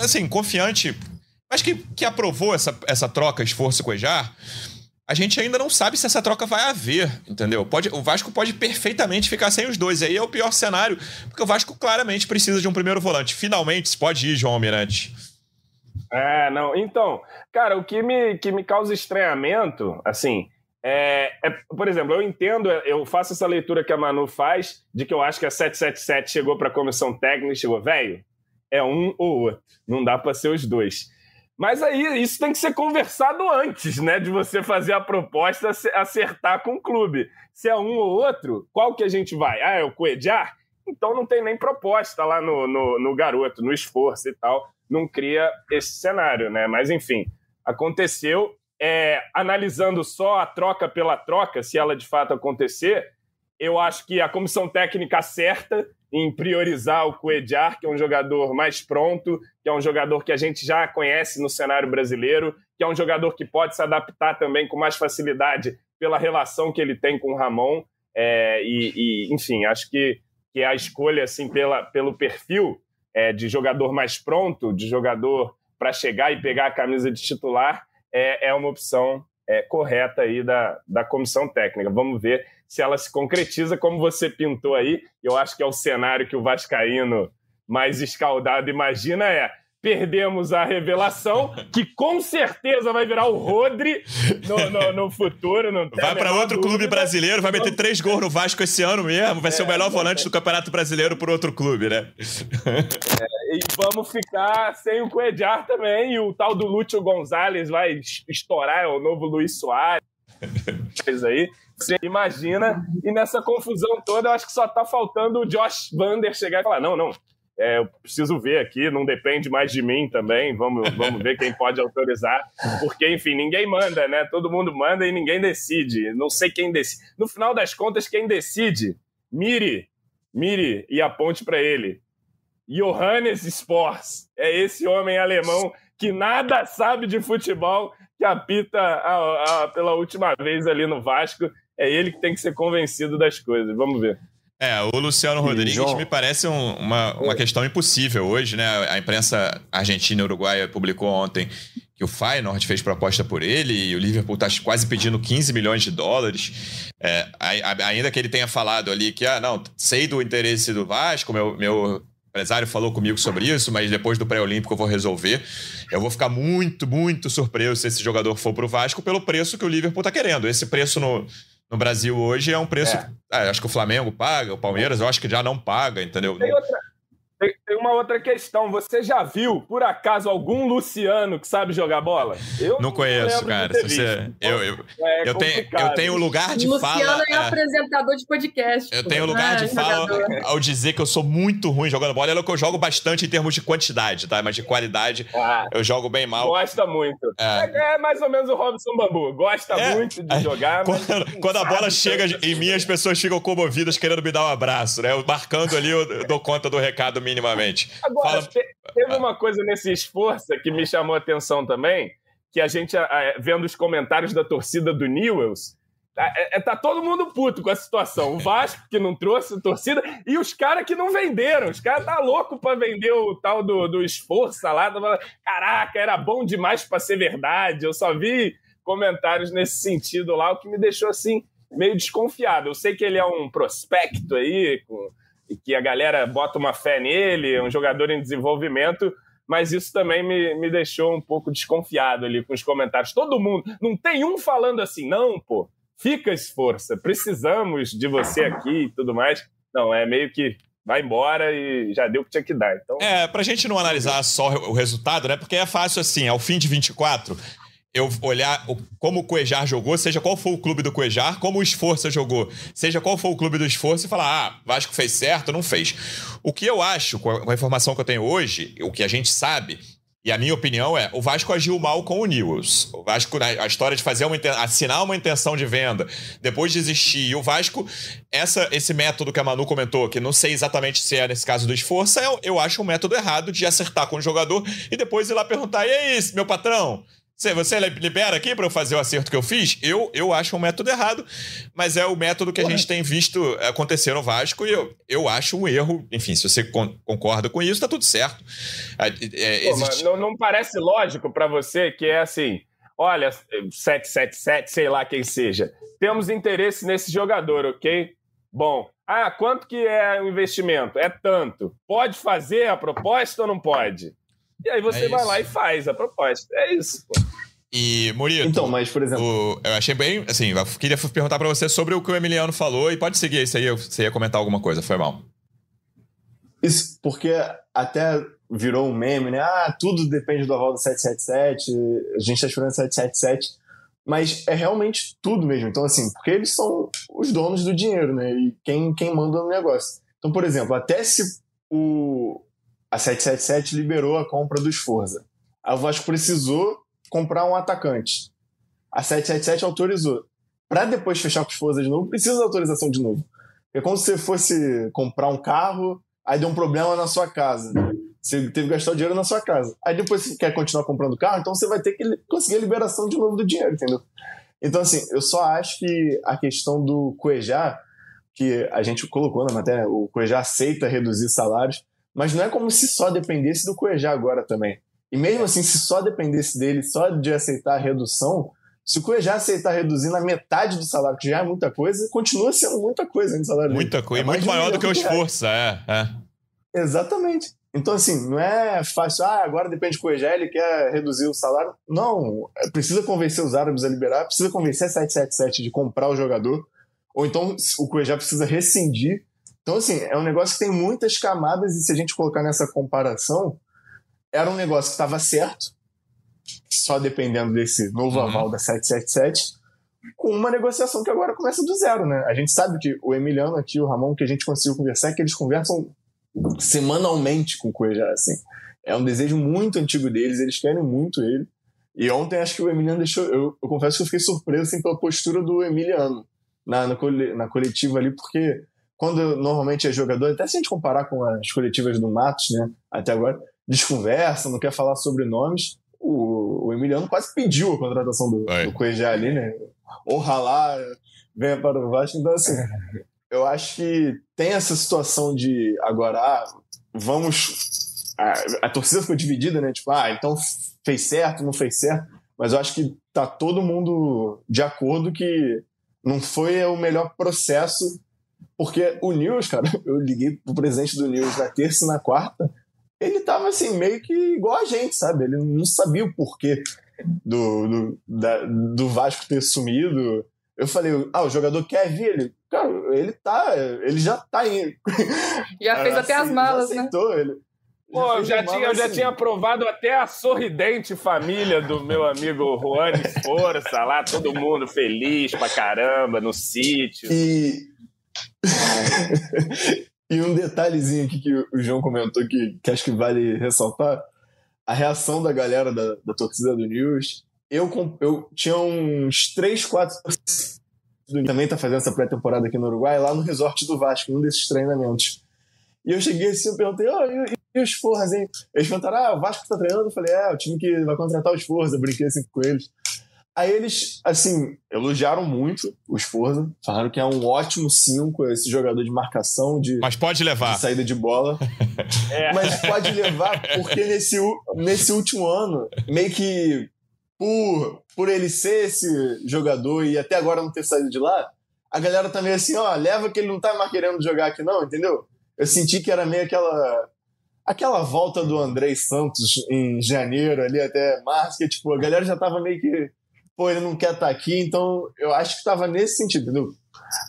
assim, confiante, mas que, que aprovou essa, essa troca esforço-Cuejar, a gente ainda não sabe se essa troca vai haver, entendeu? Pode, o Vasco pode perfeitamente ficar sem os dois. Aí é o pior cenário, porque o Vasco claramente precisa de um primeiro volante. Finalmente, pode ir, João Almirante. É, não. Então, cara, o que me, que me causa estranhamento, assim, é, é, por exemplo, eu entendo, eu faço essa leitura que a Manu faz, de que eu acho que a 777 chegou para a comissão técnica e chegou, velho, é um ou outro, não dá para ser os dois. Mas aí isso tem que ser conversado antes, né? De você fazer a proposta acertar com o clube. Se é um ou outro, qual que a gente vai? Ah, é o Coediar? Então não tem nem proposta lá no, no, no garoto, no esforço e tal. Não cria esse cenário, né? Mas enfim, aconteceu. É, analisando só a troca pela troca, se ela de fato acontecer, eu acho que a comissão técnica acerta em priorizar o Cuejar, que é um jogador mais pronto, que é um jogador que a gente já conhece no cenário brasileiro, que é um jogador que pode se adaptar também com mais facilidade pela relação que ele tem com o Ramon. É, e, e, enfim, acho que, que a escolha assim pela, pelo perfil é, de jogador mais pronto, de jogador para chegar e pegar a camisa de titular, é, é uma opção é, correta aí da, da comissão técnica. Vamos ver se ela se concretiza como você pintou aí. Eu acho que é o cenário que o Vascaíno mais escaldado imagina é perdemos a revelação, que com certeza vai virar o Rodri no, no, no futuro. Não vai para outro dúvida. clube brasileiro, vai meter três gols no Vasco esse ano mesmo, vai é, ser o melhor é, volante é. do Campeonato Brasileiro por outro clube, né? É, e vamos ficar sem o Coedjar também, e o tal do Lúcio Gonzalez vai estourar, é o novo Luiz Soares. aí. Você imagina, e nessa confusão toda, eu acho que só tá faltando o Josh Vander chegar e falar: não, não, é, eu preciso ver aqui, não depende mais de mim também. Vamos, vamos ver quem pode autorizar. Porque, enfim, ninguém manda, né? Todo mundo manda e ninguém decide. Não sei quem decide. No final das contas, quem decide? Mire. Mire e aponte para ele. Johannes Sports. É esse homem alemão que nada sabe de futebol que apita a, a, pela última vez ali no Vasco. É ele que tem que ser convencido das coisas. Vamos ver. É, o Luciano Rodrigues João... me parece um, uma, uma questão impossível hoje, né? A imprensa argentina e uruguaia publicou ontem que o Feyenoord fez proposta por ele e o Liverpool está quase pedindo 15 milhões de dólares. É, ainda que ele tenha falado ali que, ah, não, sei do interesse do Vasco, meu, meu empresário falou comigo sobre isso, mas depois do pré-olímpico eu vou resolver. Eu vou ficar muito, muito surpreso se esse jogador for para o Vasco pelo preço que o Liverpool está querendo. Esse preço no, no Brasil hoje é um preço. É. Ah, acho que o Flamengo paga, o Palmeiras eu acho que já não paga, entendeu? Tem outra, tem, tem, uma outra questão. Você já viu, por acaso, algum Luciano que sabe jogar bola? Eu não, não conheço, cara. Você, eu, eu, é eu, tenho, eu tenho lugar de Luciano fala. Luciano é, é apresentador de podcast. Eu tenho lugar de é, fala ao dizer que eu sou muito ruim jogando bola. É que eu jogo bastante em termos de quantidade, tá? Mas de qualidade, ah, eu jogo bem mal. Gosta muito. É, é, é mais ou menos o Robson Bambu. Gosta é. muito de jogar. Quando, quando a bola chega em mim, as pessoas ficam comovidas querendo me dar um abraço, né? Eu marcando ali, eu dou conta do recado minimamente. Agora, Fala... teve uma coisa nesse esforço que me chamou a atenção também, que a gente, vendo os comentários da torcida do Newells, tá, é, tá todo mundo puto com a situação. O Vasco que não trouxe a torcida e os caras que não venderam. Os caras tá louco para vender o tal do, do esforço lá. Caraca, era bom demais para ser verdade. Eu só vi comentários nesse sentido lá, o que me deixou assim meio desconfiado. Eu sei que ele é um prospecto aí, com e que a galera bota uma fé nele, é um jogador em desenvolvimento, mas isso também me, me deixou um pouco desconfiado ali com os comentários. Todo mundo, não tem um falando assim, não, pô, fica esforça, precisamos de você aqui e tudo mais. Não, é meio que vai embora e já deu o que tinha que dar. Então... É, pra gente não analisar só o resultado, né? Porque é fácil assim, ao fim de 24, eu olhar como o Cuejar jogou, seja qual for o clube do Cuejar, como o Esforça jogou, seja qual for o clube do Esforço, e falar, ah, Vasco fez certo, não fez. O que eu acho, com a informação que eu tenho hoje, o que a gente sabe, e a minha opinião é, o Vasco agiu mal com o Newells. O Vasco, a história de fazer uma assinar uma intenção de venda, depois desistir. E o Vasco, essa, esse método que a Manu comentou, que não sei exatamente se é nesse caso do esforço, eu, eu acho um método errado de acertar com o jogador e depois ir lá perguntar: e aí, meu patrão? Você, você libera aqui para eu fazer o acerto que eu fiz? Eu, eu acho um método errado, mas é o método que a gente tem visto acontecer no Vasco e eu, eu acho um erro. Enfim, se você con concorda com isso, tá tudo certo. É, é, existe... Pô, não, não parece lógico para você que é assim: olha, 777, sei lá quem seja, temos interesse nesse jogador, ok? Bom, ah, quanto que é o investimento? É tanto. Pode fazer a proposta ou não pode? E aí você é vai lá e faz a proposta. É isso, pô. E, Murito, então, mas, por exemplo... O, eu achei bem, assim, eu queria perguntar para você sobre o que o Emiliano falou e pode seguir isso aí, você ia comentar alguma coisa, foi mal. Isso, porque até virou um meme, né? Ah, tudo depende do aval do 777, a gente tá esperando 777, mas é realmente tudo mesmo. Então, assim, porque eles são os donos do dinheiro, né? E quem, quem manda no negócio. Então, por exemplo, até se o, a 777 liberou a compra do Esforza. A Vasco precisou comprar um atacante. A 777 autorizou. Para depois fechar com o Esforza de novo, precisa de autorização de novo. É como se você fosse comprar um carro, aí deu um problema na sua casa. Você teve que gastar o dinheiro na sua casa. Aí depois você quer continuar comprando carro, então você vai ter que conseguir a liberação de novo do dinheiro, entendeu? Então, assim, eu só acho que a questão do Cuejá, que a gente colocou na matéria, o Cuejá aceita reduzir salários, mas não é como se só dependesse do Cuejá agora também. E mesmo assim, se só dependesse dele, só de aceitar a redução, se o Cuejá aceitar reduzir na metade do salário, que já é muita coisa, continua sendo muita coisa no salário Muita coisa, é muito maior do que o esforço, é, é. Exatamente. Então, assim, não é fácil, ah, agora depende do Cuejá, ele quer reduzir o salário. Não, é, precisa convencer os árabes a liberar, precisa convencer a 777 de comprar o jogador, ou então o Cuejá precisa rescindir. Então, assim, é um negócio que tem muitas camadas, e se a gente colocar nessa comparação, era um negócio que estava certo, só dependendo desse novo uhum. aval da 777, com uma negociação que agora começa do zero, né? A gente sabe que o Emiliano aqui, o Ramon, que a gente conseguiu conversar, é que eles conversam semanalmente com o Cuejá, assim. É um desejo muito antigo deles, eles querem muito ele. E ontem acho que o Emiliano deixou. Eu, eu confesso que eu fiquei surpreso assim, pela postura do Emiliano na, na, na coletiva ali, porque quando normalmente é jogador, até se a gente comparar com as coletivas do Matos, né, até agora, desconversa, não quer falar sobre nomes. O, o Emiliano quase pediu a contratação do, do Cuejá ali, né? Ou ralar, venha para o Vasco. Então, assim, eu acho que tem essa situação de agora, ah, vamos. A, a, torcida ficou dividida, né? Tipo, ah, então fez certo, não fez certo. Mas eu acho que tá todo mundo de acordo que não foi o melhor processo, porque o News, cara, eu liguei pro presidente do News na terça e na quarta, ele tava assim, meio que igual a gente, sabe? Ele não sabia o porquê do, do, da, do Vasco ter sumido. Eu falei, ah, o jogador quer vir? Ele, cara, ele tá, ele já tá indo. Já fez até as malas, já né? aceitou, né? Ele, Pô, eu já, tinha, eu já tinha aprovado até a sorridente família do meu amigo Juan Força, lá todo mundo feliz pra caramba, no sítio. E... e um detalhezinho aqui que o João comentou que, que acho que vale ressaltar, a reação da galera da, da torcida do News. Eu, eu tinha uns 3, 4 também tá fazendo essa pré-temporada aqui no Uruguai, lá no resort do Vasco, um desses treinamentos. E eu cheguei assim, eu perguntei, oh, e, e os Forras, hein? Eles perguntaram, ah, o Vasco tá treinando? Eu falei, é, o time que vai contratar os Forras, eu brinquei assim com eles. Aí eles, assim, elogiaram muito os Forza, falaram que é um ótimo 5 esse jogador de marcação, de, Mas pode levar. De saída de bola. é. Mas pode levar, porque nesse, nesse último ano, meio que por, por ele ser esse jogador e até agora não ter saído de lá, a galera tá meio assim, ó, leva que ele não tá mais querendo jogar aqui não, entendeu? Eu senti que era meio aquela aquela volta do André Santos em janeiro ali até março, que tipo, a galera já tava meio que pô, ele não quer estar tá aqui, então eu acho que estava nesse sentido, entendeu?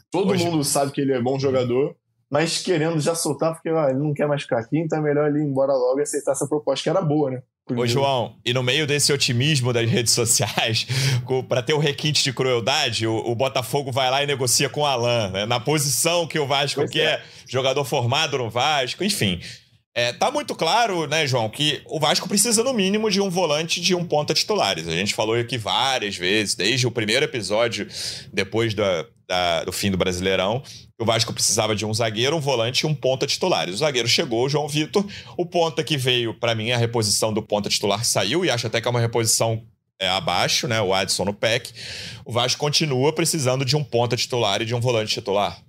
Todo Hoje... mundo sabe que ele é bom jogador, mas querendo já soltar, porque ó, ele não quer mais ficar aqui, então é melhor ele ir embora logo e aceitar essa proposta, que era boa, né? Ô, João, e no meio desse otimismo das redes sociais, para ter o um requinte de crueldade, o, o, Botafogo vai lá e negocia com o Alan, né? na posição que o Vasco pois quer, é. jogador formado no Vasco, enfim. É, tá muito claro, né, João, que o Vasco precisa, no mínimo, de um volante de um ponta titulares. A gente falou aqui várias vezes, desde o primeiro episódio, depois da, da, do fim do Brasileirão, o Vasco precisava de um zagueiro, um volante e um ponta titulares. O zagueiro chegou, o João Vitor. O ponta que veio, para mim, a reposição do ponta titular saiu, e acho até que é uma reposição é, abaixo, né? O Adson no PEC. O Vasco continua precisando de um ponta titular e de um volante titular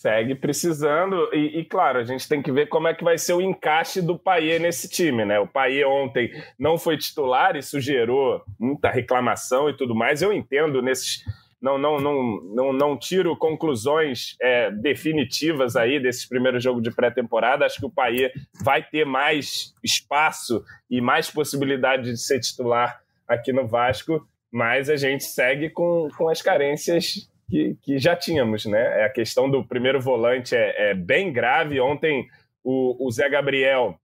segue precisando. E, e, claro, a gente tem que ver como é que vai ser o encaixe do Paier nesse time, né? O Paier ontem não foi titular, isso gerou muita reclamação e tudo mais. Eu entendo nesses. Não, não, não, não, não tiro conclusões é, definitivas aí desse primeiro jogo de pré-temporada. Acho que o Paier vai ter mais espaço e mais possibilidade de ser titular aqui no Vasco, mas a gente segue com, com as carências que, que já tínhamos, né? É a questão do primeiro volante é, é bem grave. Ontem o, o Zé Gabriel,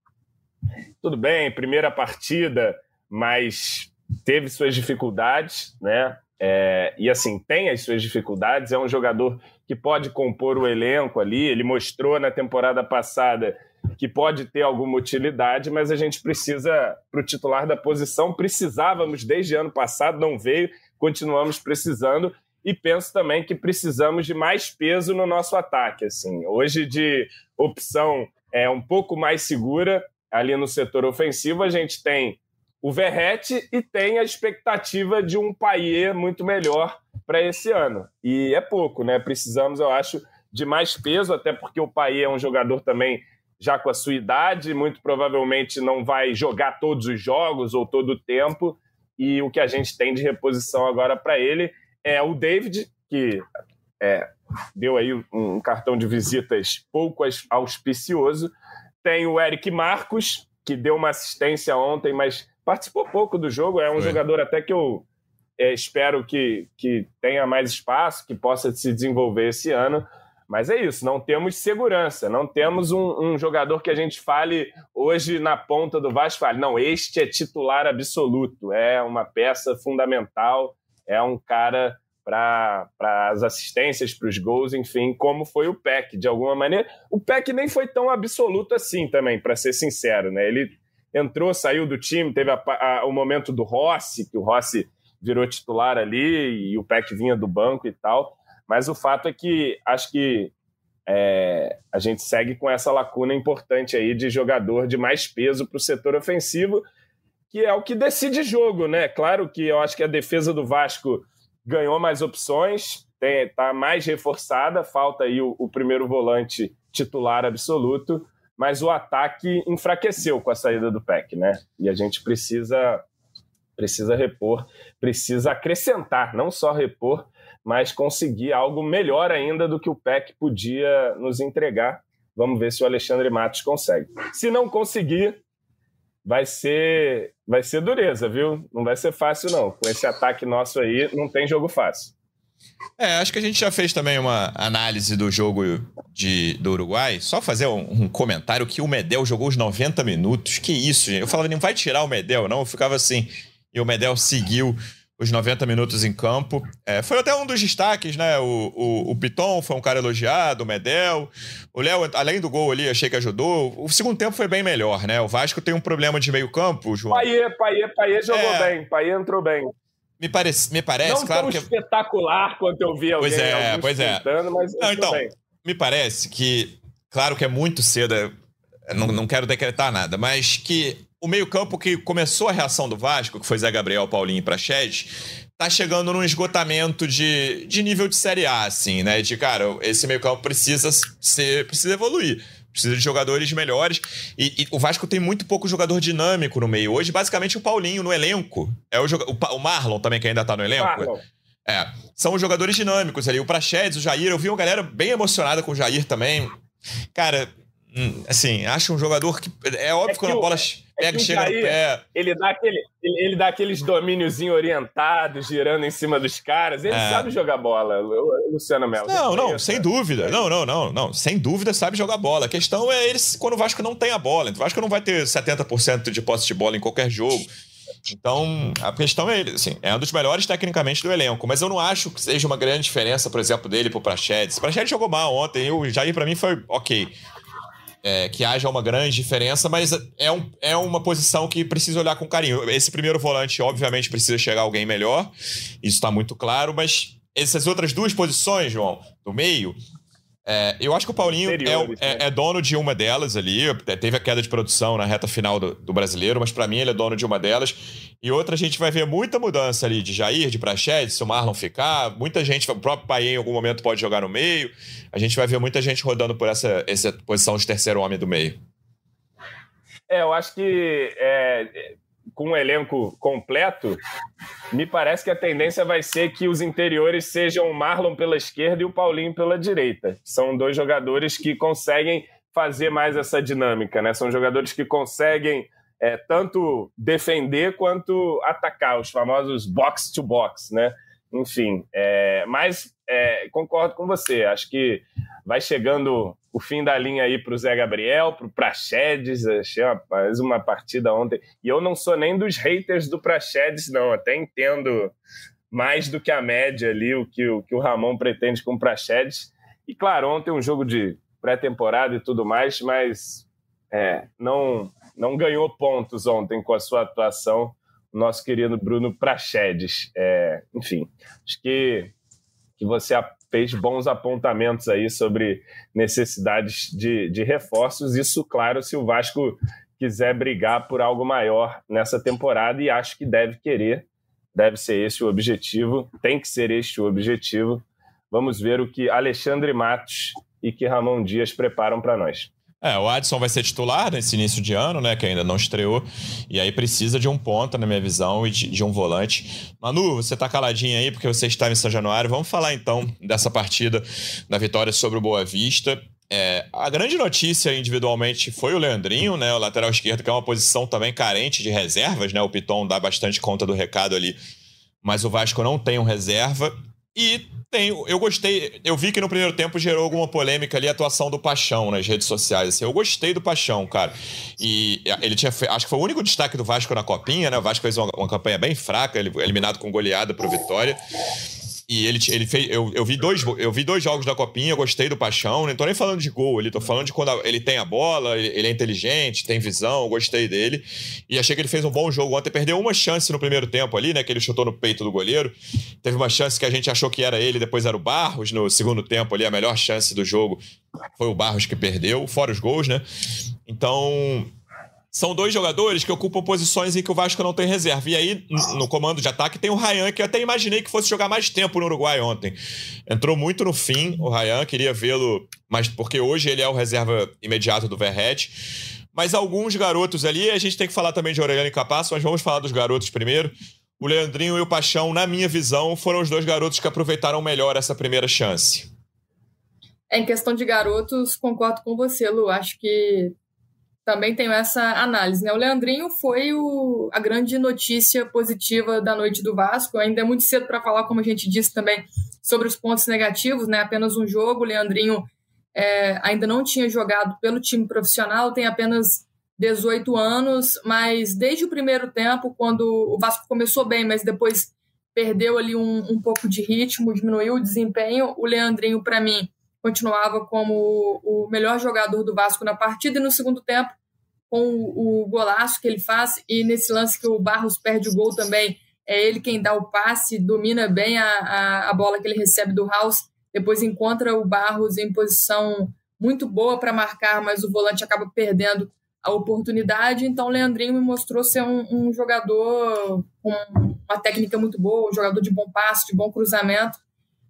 tudo bem, primeira partida, mas teve suas dificuldades, né? É, e assim, tem as suas dificuldades, é um jogador que pode compor o elenco ali, ele mostrou na temporada passada que pode ter alguma utilidade, mas a gente precisa, para o titular da posição, precisávamos desde ano passado, não veio, continuamos precisando, e penso também que precisamos de mais peso no nosso ataque. Assim, hoje de opção é um pouco mais segura ali no setor ofensivo, a gente tem o Verrete e tem a expectativa de um Paier muito melhor para esse ano. E é pouco, né? Precisamos, eu acho, de mais peso, até porque o Paier é um jogador também já com a sua idade, muito provavelmente não vai jogar todos os jogos ou todo o tempo. E o que a gente tem de reposição agora para ele é o David, que é, deu aí um cartão de visitas pouco auspicioso. Tem o Eric Marcos, que deu uma assistência ontem, mas participou pouco do jogo. É um Foi. jogador até que eu é, espero que, que tenha mais espaço, que possa se desenvolver esse ano. Mas é isso, não temos segurança, não temos um, um, jogador que a gente fale hoje na ponta do Vasco, fale, não, este é titular absoluto, é uma peça fundamental, é um cara para as assistências, para os gols, enfim, como foi o PEC, de alguma maneira. O PEC nem foi tão absoluto assim também, para ser sincero, né? Ele entrou, saiu do time, teve a, a, o momento do Rossi, que o Rossi virou titular ali e o PEC vinha do banco e tal. Mas o fato é que acho que é, a gente segue com essa lacuna importante aí de jogador de mais peso para o setor ofensivo, que é o que decide jogo, né? Claro que eu acho que a defesa do Vasco ganhou mais opções, está mais reforçada, falta aí o, o primeiro volante titular absoluto, mas o ataque enfraqueceu com a saída do PEC, né? E a gente precisa precisa repor, precisa acrescentar, não só repor, mas conseguir algo melhor ainda do que o PEC podia nos entregar. Vamos ver se o Alexandre Matos consegue. Se não conseguir, vai ser vai ser dureza, viu? Não vai ser fácil não. Com esse ataque nosso aí, não tem jogo fácil. É, acho que a gente já fez também uma análise do jogo de, do Uruguai. Só fazer um, um comentário que o Medel jogou os 90 minutos. Que isso, gente. Eu falava, não vai tirar o Medel, não. Eu ficava assim, e o Medel seguiu os 90 minutos em campo. É, foi até um dos destaques, né? O, o, o Piton foi um cara elogiado, o Medel. O Léo, além do gol ali, achei que ajudou. O segundo tempo foi bem melhor, né? O Vasco tem um problema de meio campo, João. Paiê, Paiê, Paiê jogou é... bem. Paiê entrou bem. Me parece, me parece Não claro tão que... espetacular quanto eu vi alguém Pois é, pois é. mas Não, então, bem. me parece que, claro que é muito cedo, não, não quero decretar nada, mas que o meio-campo que começou a reação do Vasco, que foi Zé Gabriel, Paulinho e Praxedes, tá chegando num esgotamento de, de nível de Série A, assim, né? De, cara, esse meio-campo precisa ser, precisa evoluir. Precisa de jogadores melhores. E, e, o Vasco tem muito pouco jogador dinâmico no meio. Hoje, basicamente, o Paulinho no elenco. É o, o, o Marlon também, que ainda tá no elenco. Marlon. É. São os jogadores dinâmicos ali. O Praxedes, o Jair. Eu vi uma galera bem emocionada com o Jair também. Cara, hum, assim, acho um jogador que. É óbvio é que quando a bola pega, é chega no pé. Ele dá, aquele, ele, ele dá aqueles domíniozinhos orientados, girando em cima dos caras. Ele é. sabe jogar bola, Luciano Melo. Não, não, sem dúvida. Não, não, não, não. Sem dúvida sabe jogar bola. A questão é ele quando o Vasco não tem a bola. O Vasco não vai ter 70% de posse de bola em qualquer jogo. Então, a questão é ele, assim, é um dos melhores tecnicamente do elenco, mas eu não acho que seja uma grande diferença, por exemplo, dele pro Prachedes. O Prachedes jogou mal ontem, o Jair para mim foi ok é, que haja uma grande diferença, mas é, um, é uma posição que precisa olhar com carinho. Esse primeiro volante, obviamente, precisa chegar alguém melhor, isso está muito claro, mas essas outras duas posições, João, do meio, é, eu acho que o Paulinho é, é, né? é, dono de uma delas ali. Teve a queda de produção na reta final do, do brasileiro, mas para mim ele é dono de uma delas. E outra, a gente vai ver muita mudança ali de Jair, de Praxedes, se o Marlon ficar. Muita gente, o próprio Paê em algum momento pode jogar no meio. A gente vai ver muita gente rodando por essa, essa posição de terceiro homem do meio. É, eu acho que é, com um elenco completo, me parece que a tendência vai ser que os interiores sejam o Marlon pela esquerda e o Paulinho pela direita. São dois jogadores que conseguem fazer mais essa dinâmica, né? São jogadores que conseguem é, tanto defender quanto atacar, os famosos box to box, né? Enfim, é, mas é, concordo com você. Acho que vai chegando o fim da linha aí para o Zé Gabriel, para o Praxedes. Achei mais uma partida ontem. E eu não sou nem dos haters do Praxedes, não. Até entendo mais do que a média ali, o que o, que o Ramon pretende com o Praxedes. E claro, ontem um jogo de pré-temporada e tudo mais, mas é, não, não ganhou pontos ontem com a sua atuação, nosso querido Bruno Praxedes. É, enfim, acho que que você fez bons apontamentos aí sobre necessidades de, de reforços. Isso, claro, se o Vasco quiser brigar por algo maior nessa temporada e acho que deve querer, deve ser esse o objetivo, tem que ser este o objetivo. Vamos ver o que Alexandre Matos e que Ramon Dias preparam para nós. É, o Adson vai ser titular nesse início de ano, né? Que ainda não estreou. E aí precisa de um ponta, na minha visão, e de, de um volante. Manu, você tá caladinho aí porque você está em São Januário. Vamos falar então dessa partida da vitória sobre o Boa Vista. É, a grande notícia individualmente foi o Leandrinho, né? O lateral esquerdo, que é uma posição também carente de reservas, né? O Piton dá bastante conta do recado ali. Mas o Vasco não tem um reserva. E tem, eu gostei, eu vi que no primeiro tempo gerou alguma polêmica ali a atuação do Paixão nas redes sociais. Assim, eu gostei do Paixão, cara. E ele tinha, acho que foi o único destaque do Vasco na Copinha, né? O Vasco fez uma, uma campanha bem fraca, eliminado com goleada pro Vitória. E ele, ele fez. Eu, eu, vi dois, eu vi dois jogos da Copinha, gostei do Paixão. Não tô nem falando de gol, ele tô falando de quando ele tem a bola, ele, ele, é inteligente, tem visão, gostei dele. E achei que ele fez um bom jogo ontem. Perdeu uma chance no primeiro tempo ali, né? Que ele chutou no peito do goleiro. Teve uma chance que a gente achou que era ele, depois era o Barros no segundo tempo ali. A melhor chance do jogo foi o Barros que perdeu, fora os gols, né? Então, são dois jogadores que ocupam posições em que o Vasco não tem reserva. E aí, no comando de ataque, tem o Rayan, que eu até imaginei que fosse jogar mais tempo no Uruguai ontem. Entrou muito no fim, o Rayan, queria vê-lo, mas porque hoje ele é o reserva imediato do Verrete. Mas alguns garotos ali, a gente tem que falar também de Aureliano e Capasso, mas vamos falar dos garotos primeiro. O Leandrinho e o Paixão, na minha visão, foram os dois garotos que aproveitaram melhor essa primeira chance. Em questão de garotos, concordo com você, Lu. Acho que também tenho essa análise. Né? O Leandrinho foi o, a grande notícia positiva da noite do Vasco. Ainda é muito cedo para falar, como a gente disse também, sobre os pontos negativos, né? apenas um jogo. O Leandrinho é, ainda não tinha jogado pelo time profissional, tem apenas 18 anos, mas desde o primeiro tempo, quando o Vasco começou bem, mas depois perdeu ali um, um pouco de ritmo, diminuiu o desempenho, o Leandrinho, para mim, continuava como o melhor jogador do Vasco na partida e no segundo tempo com o golaço que ele faz e nesse lance que o Barros perde o gol também é ele quem dá o passe, domina bem a, a, a bola que ele recebe do House, depois encontra o Barros em posição muito boa para marcar, mas o volante acaba perdendo a oportunidade. Então, o Leandrinho me mostrou ser um, um, jogador com uma técnica muito boa, um jogador de bom passe, de bom cruzamento.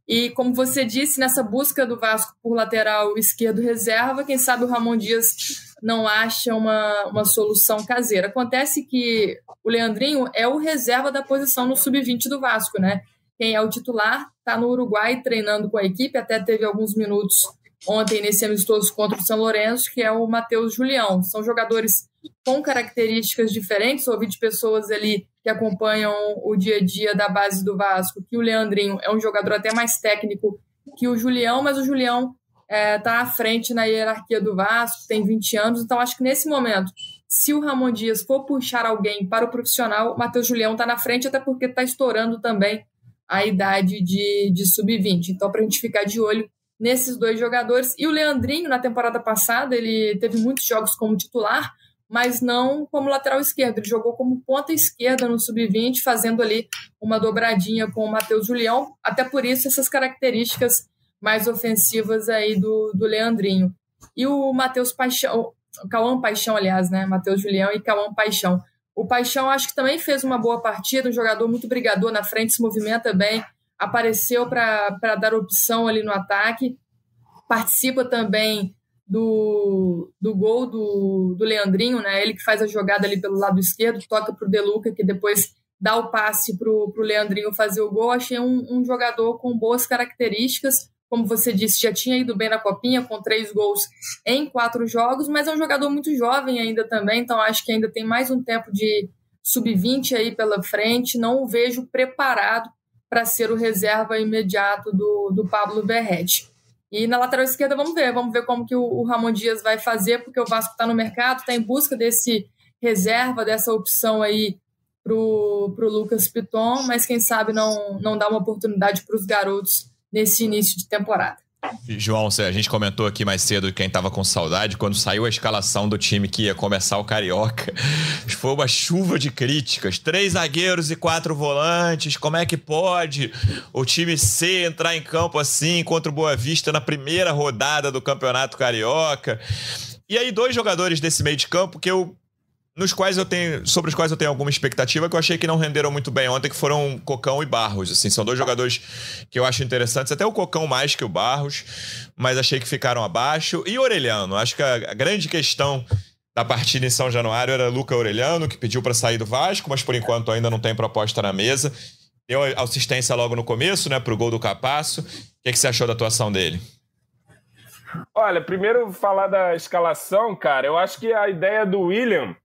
E como você disse, nessa busca do Vasco por lateral esquerdo reserva, quem sabe o Ramon Dias não acha uma, uma solução caseira. Acontece que o Leandrinho é o reserva da posição no sub-20 do Vasco, né? Quem é o titular está no Uruguai treinando com a equipe, até teve alguns minutos ontem nesse amistoso contra o São Lourenço, que é o Matheus Julião. São jogadores com características diferentes. Ouvi de pessoas ali que acompanham o dia a dia da base do Vasco que o Leandrinho é um jogador até mais técnico que o Julião, mas o Julião está é, tá à frente na hierarquia do Vasco, tem 20 anos, então acho que nesse momento, se o Ramon Dias for puxar alguém para o profissional, o Matheus Julião está na frente, até porque está estourando também a idade de, de sub-20. Então, para a gente ficar de olho nesses dois jogadores. E o Leandrinho, na temporada passada, ele teve muitos jogos como titular, mas não como lateral esquerdo. Ele jogou como ponta esquerda no sub-20, fazendo ali uma dobradinha com o Matheus Julião. Até por isso, essas características mais ofensivas aí do, do Leandrinho. E o Matheus Paixão, o Cauã Paixão, aliás, né? Matheus Julião e Cauã Paixão. O Paixão acho que também fez uma boa partida, um jogador muito brigador na frente, se movimenta bem, apareceu para dar opção ali no ataque, participa também do, do gol do, do Leandrinho, né? Ele que faz a jogada ali pelo lado esquerdo, toca para o Deluca, que depois dá o passe para o Leandrinho fazer o gol. Achei um, um jogador com boas características. Como você disse, já tinha ido bem na copinha, com três gols em quatro jogos, mas é um jogador muito jovem ainda também, então acho que ainda tem mais um tempo de sub-20 aí pela frente. Não o vejo preparado para ser o reserva imediato do, do Pablo Berretti. E na lateral esquerda, vamos ver, vamos ver como que o, Ramon Dias vai fazer, porque o Vasco está no mercado, está em busca desse reserva, dessa opção aí para o Lucas Piton, mas quem sabe não, não dá uma oportunidade para os garotos nesse início de temporada. João, a gente comentou aqui mais cedo quem estava com saudade, quando saiu a escalação do time que ia começar o Carioca, foi uma chuva de críticas. Três zagueiros e quatro volantes, como é que pode o time C entrar em campo assim contra o Boa Vista na primeira rodada do Campeonato Carioca? E aí, dois jogadores desse meio de campo que eu nos quais eu tenho, sobre os quais eu tenho alguma expectativa, que eu achei que não renderam muito bem ontem, que foram Cocão e Barros. Assim, são dois jogadores que eu acho interessantes, até o Cocão mais que o Barros, mas achei que ficaram abaixo. E Orelhano, acho que a, a grande questão da partida em São Januário era Luca Orelhano, que pediu para sair do Vasco, mas por enquanto ainda não tem proposta na mesa. Deu assistência logo no começo, né, pro gol do Capasso. O que, que você achou da atuação dele? Olha, primeiro falar da escalação, cara. Eu acho que a ideia do William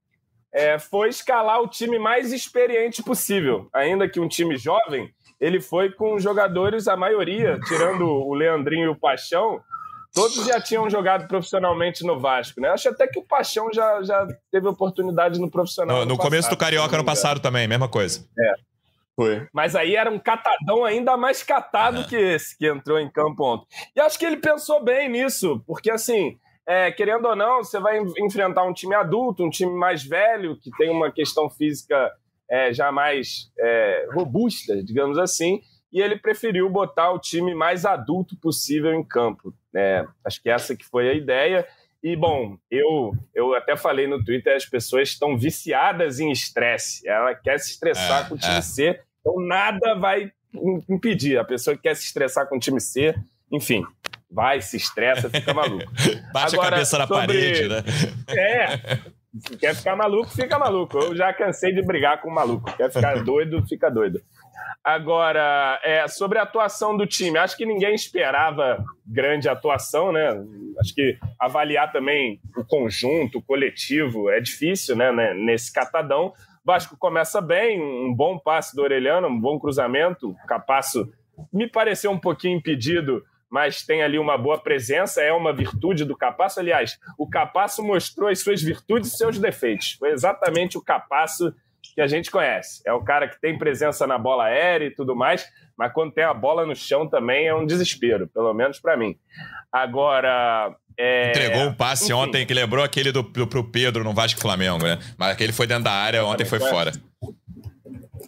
é, foi escalar o time mais experiente possível. Ainda que um time jovem, ele foi com jogadores, a maioria, tirando o Leandrinho e o Paixão, todos já tinham jogado profissionalmente no Vasco, né? Acho até que o Paixão já, já teve oportunidade no profissional. No, no, no começo do Carioca no passado também, mesma coisa. É. Foi. Mas aí era um catadão ainda mais catado é. que esse que entrou em campo ontem. E acho que ele pensou bem nisso, porque assim, é, querendo ou não, você vai enfrentar um time adulto, um time mais velho, que tem uma questão física é, já mais é, robusta, digamos assim, e ele preferiu botar o time mais adulto possível em campo. É, acho que essa que foi a ideia. E, bom, eu, eu até falei no Twitter, as pessoas estão viciadas em estresse. Ela quer se estressar é, com o time é. C, então nada vai impedir. A pessoa que quer se estressar com o time C, enfim, vai, se estressa, fica maluco. Bate Agora, a cabeça na sobre... parede, né? É, quer ficar maluco, fica maluco. Eu já cansei de brigar com o maluco. Quer ficar doido, fica doido. Agora, é, sobre a atuação do time, acho que ninguém esperava grande atuação, né? Acho que avaliar também o conjunto, o coletivo, é difícil, né? Nesse catadão. Vasco começa bem, um bom passe do Orelhano, um bom cruzamento. O Capasso me pareceu um pouquinho impedido mas tem ali uma boa presença, é uma virtude do Capasso. Aliás, o Capasso mostrou as suas virtudes e seus defeitos. Foi exatamente o Capasso que a gente conhece. É o cara que tem presença na bola aérea e tudo mais, mas quando tem a bola no chão também é um desespero, pelo menos para mim. Agora. É... Entregou um passe Enfim. ontem que lembrou aquele do, do, pro Pedro no Vasco Flamengo, né? Mas aquele foi dentro da área, ontem foi fora.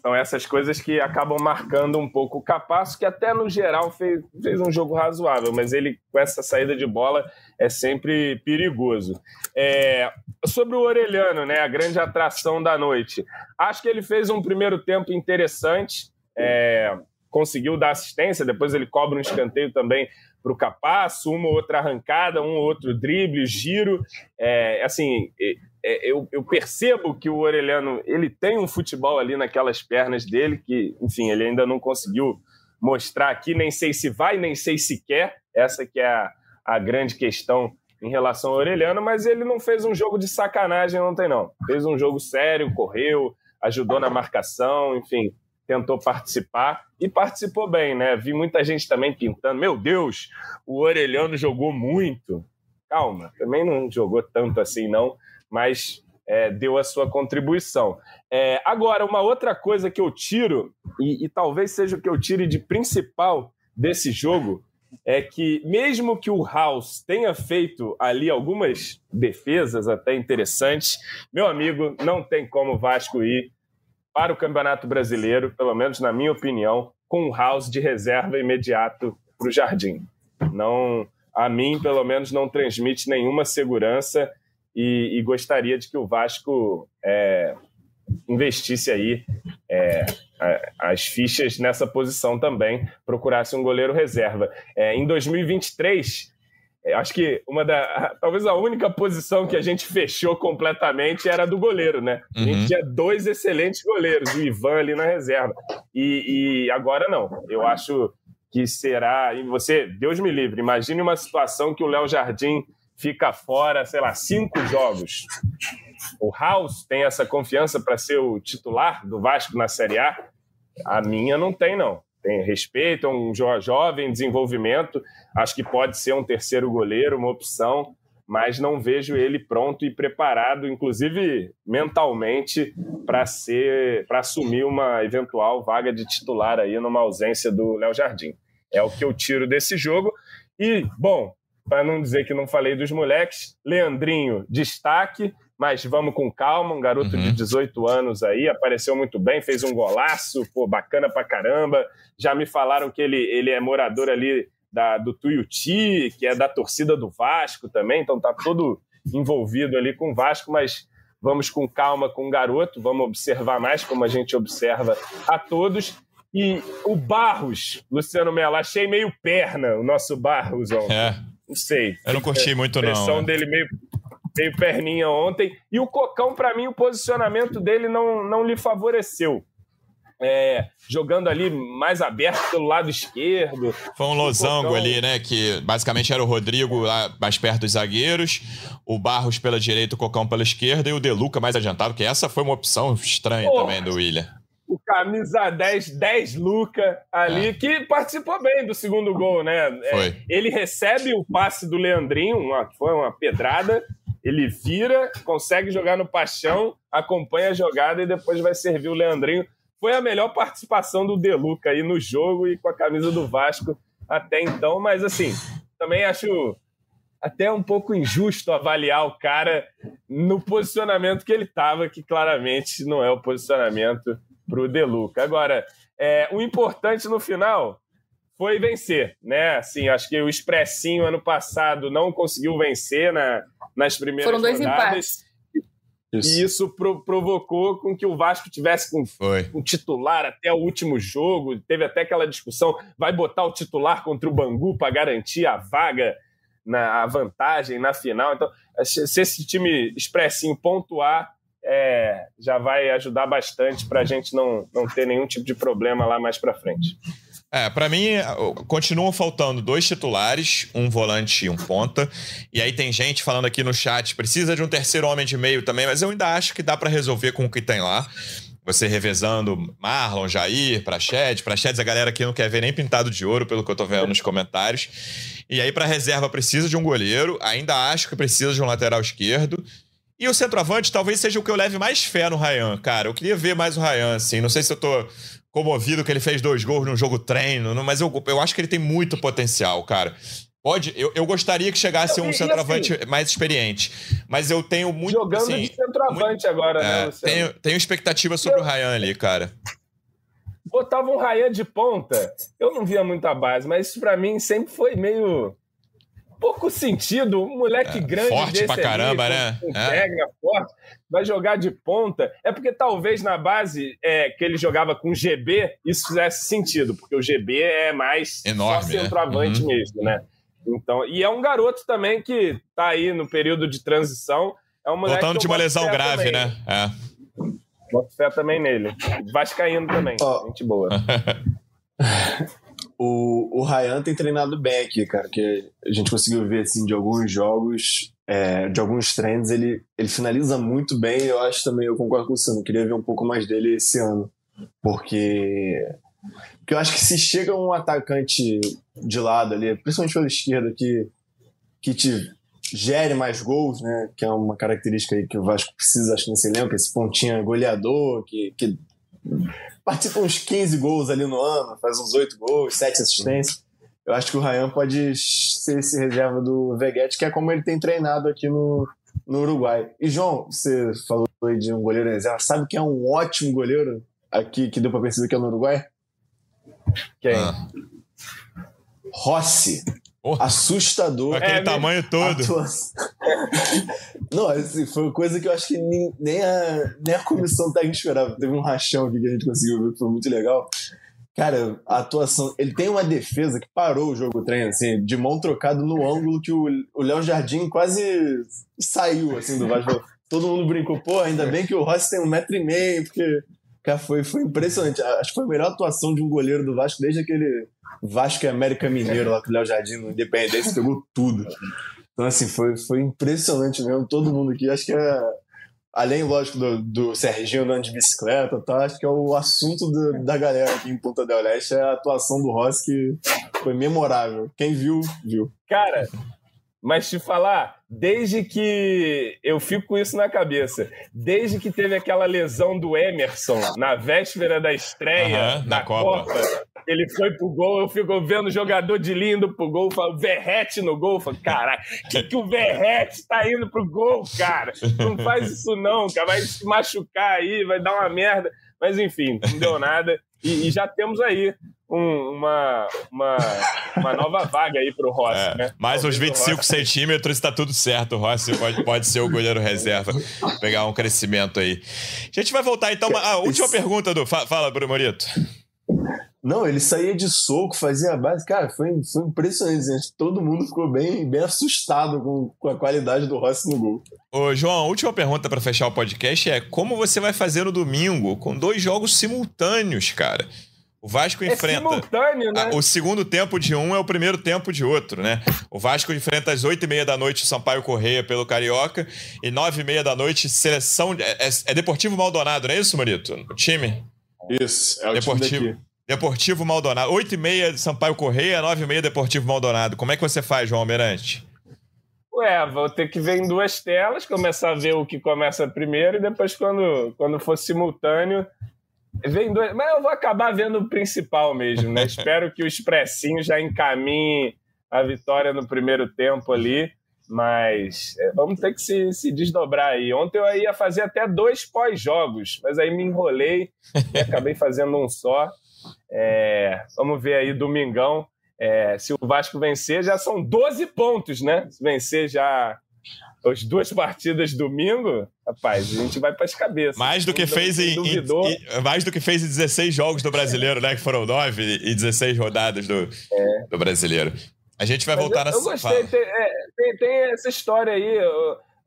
São essas coisas que acabam marcando um pouco o Capasso, que até no geral fez, fez um jogo razoável, mas ele com essa saída de bola é sempre perigoso. É, sobre o Orelhano, né, a grande atração da noite. Acho que ele fez um primeiro tempo interessante, é, conseguiu dar assistência, depois ele cobra um escanteio também para o Capasso, uma ou outra arrancada, um ou outro drible, giro. É, assim, é, eu, eu, percebo que o Orelhano ele tem um futebol ali naquelas pernas dele que, enfim, ele ainda não conseguiu mostrar aqui. Nem sei se vai, nem sei se quer. Essa que é a, a grande questão em relação ao Orelhano, mas ele não fez um jogo de sacanagem ontem, não. Fez um jogo sério, correu, ajudou na marcação, enfim, tentou participar e participou bem, né? Vi muita gente também pintando. Meu Deus, o Orelhano jogou muito. Calma, também não jogou tanto assim, não mas é, deu a sua contribuição. É, agora, uma outra coisa que eu tiro, e, e talvez seja o que eu tire de principal desse jogo, é que mesmo que o House tenha feito ali algumas defesas até interessantes, meu amigo, não tem como o Vasco ir para o Campeonato Brasileiro, pelo menos na minha opinião, com o House de reserva imediato para o Jardim. Não, a mim, pelo menos, não transmite nenhuma segurança e, e gostaria de que o Vasco é, investisse aí é, as fichas nessa posição também, procurasse um goleiro reserva. É, em 2023, é, acho que uma da. Talvez a única posição que a gente fechou completamente era do goleiro, né? A gente uhum. tinha dois excelentes goleiros, o Ivan ali na reserva. E, e agora não. Eu acho que será. E você, Deus me livre, imagine uma situação que o Léo Jardim fica fora, sei lá, cinco jogos. O House tem essa confiança para ser o titular do Vasco na Série A? A minha não tem, não. Tem respeito, é um jovem desenvolvimento. Acho que pode ser um terceiro goleiro, uma opção, mas não vejo ele pronto e preparado, inclusive mentalmente, para ser, para assumir uma eventual vaga de titular aí numa ausência do Léo Jardim. É o que eu tiro desse jogo. E, bom, para não dizer que não falei dos moleques. Leandrinho, destaque, mas vamos com calma. Um garoto uhum. de 18 anos aí, apareceu muito bem, fez um golaço, pô, bacana pra caramba. Já me falaram que ele, ele é morador ali da, do Tuiuti, que é da torcida do Vasco também, então tá todo envolvido ali com o Vasco, mas vamos com calma com o garoto, vamos observar mais como a gente observa a todos. E o Barros, Luciano Melo, achei meio perna o nosso Barros ontem. É. Não sei. Eu não curti muito, não. A impressão né? dele meio, meio perninha ontem. E o Cocão, para mim, o posicionamento dele não, não lhe favoreceu. É, jogando ali mais aberto pelo lado esquerdo. Foi um losango ali, né? Que basicamente era o Rodrigo lá mais perto dos zagueiros, o Barros pela direita, o Cocão pela esquerda e o Deluca mais adiantado, que essa foi uma opção estranha Porra. também do William. Camisa 10, 10 Luca ali, é. que participou bem do segundo gol, né? É, foi. ele recebe o passe do Leandrinho, uma, foi uma pedrada, ele vira, consegue jogar no paixão, acompanha a jogada e depois vai servir o Leandrinho foi a melhor participação do Deluca aí no jogo e com a camisa do Vasco até então, mas assim, também acho até um pouco injusto avaliar o cara no posicionamento que ele estava, que claramente não é o posicionamento para o Deluca. Agora, é, o importante no final foi vencer, né? Assim, acho que o Expressinho ano passado não conseguiu vencer na, nas primeiras Foram dois rodadas. empates. Isso. E isso pro provocou com que o Vasco tivesse com um titular até o último jogo. Teve até aquela discussão: vai botar o titular contra o Bangu para garantir a vaga, na, a vantagem na final. Então, se esse time expressinho pontuar, é, já vai ajudar bastante para a gente não, não ter nenhum tipo de problema lá mais para frente. É, para mim, continuam faltando dois titulares, um volante e um ponta. E aí tem gente falando aqui no chat, precisa de um terceiro homem de meio também, mas eu ainda acho que dá para resolver com o que tem lá. Você revezando Marlon, Jair, Prachedes. Prachedes, a galera aqui não quer ver nem pintado de ouro, pelo que eu tô vendo nos comentários. E aí, para reserva, precisa de um goleiro. Ainda acho que precisa de um lateral esquerdo. E o centroavante talvez seja o que eu leve mais fé no Ryan, cara. Eu queria ver mais o Ryan, assim. Não sei se eu tô comovido que ele fez dois gols num jogo treino, mas eu, eu acho que ele tem muito potencial, cara. Pode, eu, eu gostaria que chegasse um centroavante assim, mais experiente, mas eu tenho muito. Jogando assim, de centroavante muito, agora, né, é, né, Luciano? Tenho, tenho expectativa sobre eu, o Ryan ali, cara. Botava um Ryan de ponta, eu não via muita base, mas isso pra mim sempre foi meio pouco sentido. Um moleque é, grande forte desse pra caramba, ali, né? Com, com é. forte, vai jogar de ponta. É porque talvez na base é, que ele jogava com GB, isso fizesse sentido, porque o GB é mais Enorme, só centroavante né? uhum. mesmo, né? Então, e é um garoto também que tá aí no período de transição. É um Voltando de uma lesão grave, também. né? É. Boto fé também nele. Vascaíno também. Oh. Gente boa. O, o Ryan tem treinado bem aqui, cara, que a gente conseguiu ver assim, de alguns jogos, é, de alguns treinos, ele, ele finaliza muito bem. Eu acho também, eu concordo com você, eu queria ver um pouco mais dele esse ano. Porque, porque eu acho que se chega um atacante de lado ali, principalmente pela esquerda, que, que te gere mais gols, né? Que é uma característica aí que o Vasco precisa, acho, nesse elenco, esse pontinha goleador, que, que participa uns 15 gols ali no ano, faz uns 8 gols, 7 assistências. Eu acho que o Ryan pode ser esse reserva do Veguete, que é como ele tem treinado aqui no, no Uruguai. E, João, você falou aí de um goleiro reserva. Sabe quem é um ótimo goleiro aqui que deu para perceber que é no Uruguai? Quem? Ah. Rossi. Oh. Assustador. Aquele é, tamanho todo. Não, assim, foi uma coisa que eu acho que nem a, nem a comissão técnica esperava. Teve um rachão aqui que a gente conseguiu ver, que foi muito legal. Cara, a atuação. Ele tem uma defesa que parou o jogo treino, assim, de mão trocada no ângulo que o Léo Jardim quase saiu, assim, do Vasco. Todo mundo brincou, pô, ainda bem que o Rossi tem um metro e meio, porque. Cara, foi, foi impressionante. Acho que foi a melhor atuação de um goleiro do Vasco desde aquele Vasco e América Mineiro lá com o Léo Jardim no Independência, pegou tudo. Então, assim, foi, foi impressionante mesmo. Todo mundo aqui, acho que é. Além, lógico, do, do Serginho andando de bicicleta, tá? acho que é o assunto do, da galera aqui em Ponta del Leste é a atuação do Rossi, que foi memorável. Quem viu, viu. Cara, mas te falar, desde que eu fico com isso na cabeça, desde que teve aquela lesão do Emerson na véspera da estreia uhum, da Copa. Copa. ele foi pro gol, eu fico vendo o jogador de lindo pro gol, falo, Verrete no gol, falo, caralho, que que o Verrete tá indo pro gol, cara? Não faz isso não, cara, vai se machucar aí, vai dar uma merda. Mas enfim, não deu nada. E, e já temos aí um, uma, uma, uma nova vaga aí pro Rossi, É, né? mais uns Talvez o 25 Rossi- centímetros tá tudo certo. O Rossi pode, pode ser o goleiro reserva. Pegar um crescimento aí. A gente vai voltar então. A última pergunta do. fa- Fala, Bruno Morito. Não, ele saía de soco, fazia a base. Cara, foi, foi impressionante. gente. Todo mundo ficou bem, bem assustado com, com a qualidade do Rossi no gol. Ô, João, a última pergunta pra fechar o podcast é: como você vai fazer no domingo com dois jogos simultâneos, cara? O Vasco É enfrenta. simultâneo, né? Ah, o segundo tempo de um é o primeiro tempo de outro, né? O Vasco enfrenta às oito e meia da noite o Sampaio Correia pelo Carioca e nove e meia da noite seleção... de- É, é Deportivo Maldonado, não é isso, Marito? O time? Isso, é o Deportivo. time daqui. Deportivo Maldonado. Oito e meia Sampaio Correia, nove e meia Deportivo Maldonado. Como é que você faz, João Almirante? Ué, vou ter que ver em duas telas, começar a ver o que começa primeiro e depois, quando, quando for simultâneo, dois. Mas eu vou acabar vendo o principal mesmo, né? Espero que o Expressinho já encaminhe a vitória no primeiro tempo ali. Mas é, vamos ter que se, se desdobrar aí. Ontem eu ia fazer até dois pós-jogos, mas aí me enrolei e acabei fazendo um só. É, vamos ver aí domingão. É, se o Vasco vencer, já são 12 pontos, né? Se vencer já as duas partidas domingo, rapaz, a gente vai para as cabeças. Mais do que fez em, em- em- mais do que fez em 16 jogos do Brasileiro, né? Que foram nove e 16 rodadas do, do Brasileiro. A gente vai Mas voltar eu, na eu gostei, tem, é, tem, tem essa história aí.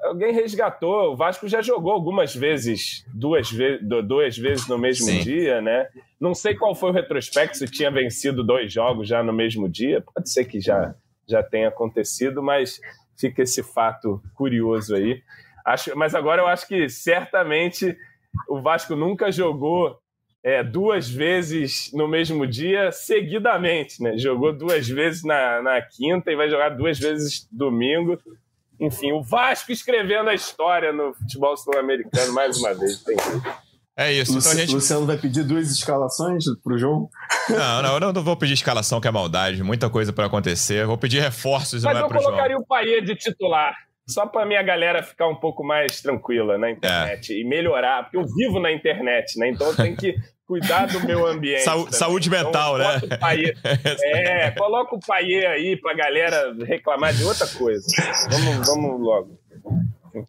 alguém resgatou. O Vasco já jogou algumas vezes, duas, ve du- duas vezes no mesmo Sim. dia, né? Não sei qual foi o retrospecto, se tinha vencido dois jogos já no mesmo dia. Pode ser que já, já tenha acontecido, mas fica esse fato curioso aí. Acho, mas agora eu acho que certamente o Vasco nunca jogou é, duas vezes no mesmo dia seguidamente, né? Jogou duas vezes na, na quinta e vai jogar duas vezes domingo. Enfim, o Vasco escrevendo a história no futebol sul-americano mais uma vez. Tem. É isso. Então a Luci- gente. Luciano vai pedir duas escalações pro jogo? Não, não, eu não vou pedir escalação, que é maldade. Muita coisa pra acontecer. Eu Vou pedir reforços Mas não é eu colocaria o Paê de titular. Só para minha galera ficar um pouco mais tranquila na internet e melhorar, porque eu vivo na internet, né? Então eu tenho que cuidar do meu ambiente. Também. saúde Então, mental, né? bota o Paê- É, coloca o Paê aí pra galera reclamar de outra coisa. Vamos, vamos logo.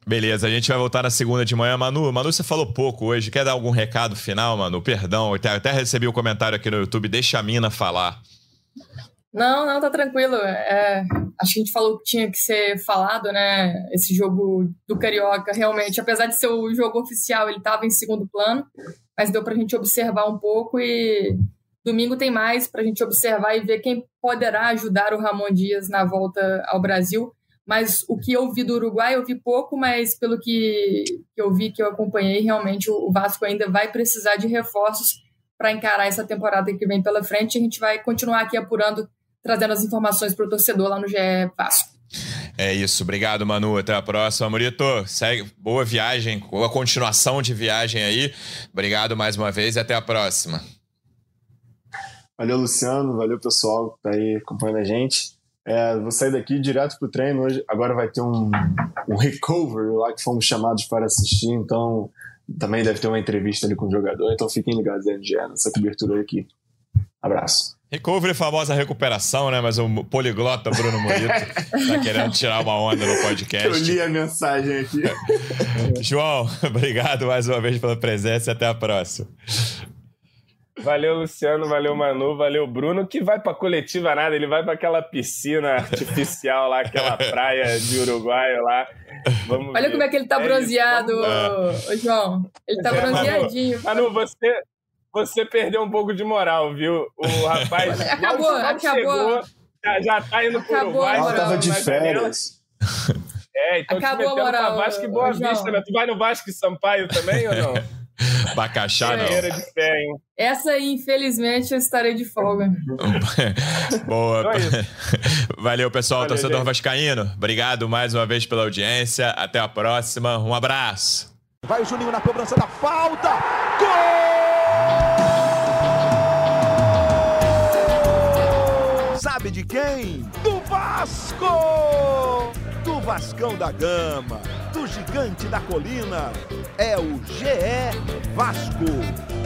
Beleza, a gente vai voltar na segunda de manhã. Manu, Manu, você falou pouco hoje. Quer dar algum recado final, Manu? Perdão, até, até recebi o um comentário aqui no YouTube. Deixa a mina falar. Não, não, tá tranquilo. É, acho que a gente falou que tinha que ser falado, né? Esse jogo do Carioca, realmente, apesar de ser o jogo oficial, ele estava em segundo plano, mas deu pra gente observar um pouco e domingo tem mais pra gente observar e ver quem poderá ajudar o Ramon Dias na volta ao Brasil. Mas o que eu vi do Uruguai, eu vi pouco, mas pelo que, que eu vi, que eu acompanhei, realmente o Vasco ainda vai precisar de reforços para encarar essa temporada que vem pela frente. A gente vai continuar aqui apurando trazendo as informações para o torcedor lá no GE Vasco. É isso, obrigado, Manu. Até a próxima. Murito, segue. boa viagem, boa continuação de viagem aí. Obrigado mais uma vez e até a próxima. Valeu, Luciano. Valeu, pessoal que tá aí acompanhando a gente. É, vou sair daqui direto pro treino. Hoje, agora vai ter um, um recovery lá que fomos chamados para assistir, então também deve ter uma entrevista ali com o jogador. Então fiquem ligados aí no GE, nessa cobertura aqui. Abraço. Recovery, famosa recuperação, né? Mas o poliglota Bruno Morito tá querendo tirar uma onda no podcast. Eu li a mensagem aqui. João, obrigado mais uma vez pela presença e até a próxima. Valeu, Luciano, valeu, Manu, valeu, Bruno, que vai pra coletiva nada, ele vai pra aquela piscina artificial lá, aquela praia de Uruguai lá. Vamos Olha ver. como é que ele tá É bronzeado, isso, ô, João. Ele tá É, Manu. bronzeadinho. Manu, você, você perdeu um pouco de moral, viu? O rapaz Acabou, acabou. chegou, já, já tá indo pro Acabou Uruguai. a Ela tava de férias. É, então Acabou te a metendo moral, pra Vasco e Boa. Vista, né? Tu vai no Vasco e Sampaio também ou não? Bacaxá, não. De fé, hein? Essa aí, infelizmente, eu estarei de folga. Boa. Então é. Valeu, pessoal. Valeu, Torcedor gente. Vascaíno, obrigado mais uma vez pela audiência. Até a próxima. Um abraço. Vai o Juninho na cobrança da falta. Gol! Sabe de quem? Do Vasco! Do Vascão da Gama, do Gigante da Colina. É o GE Vasco.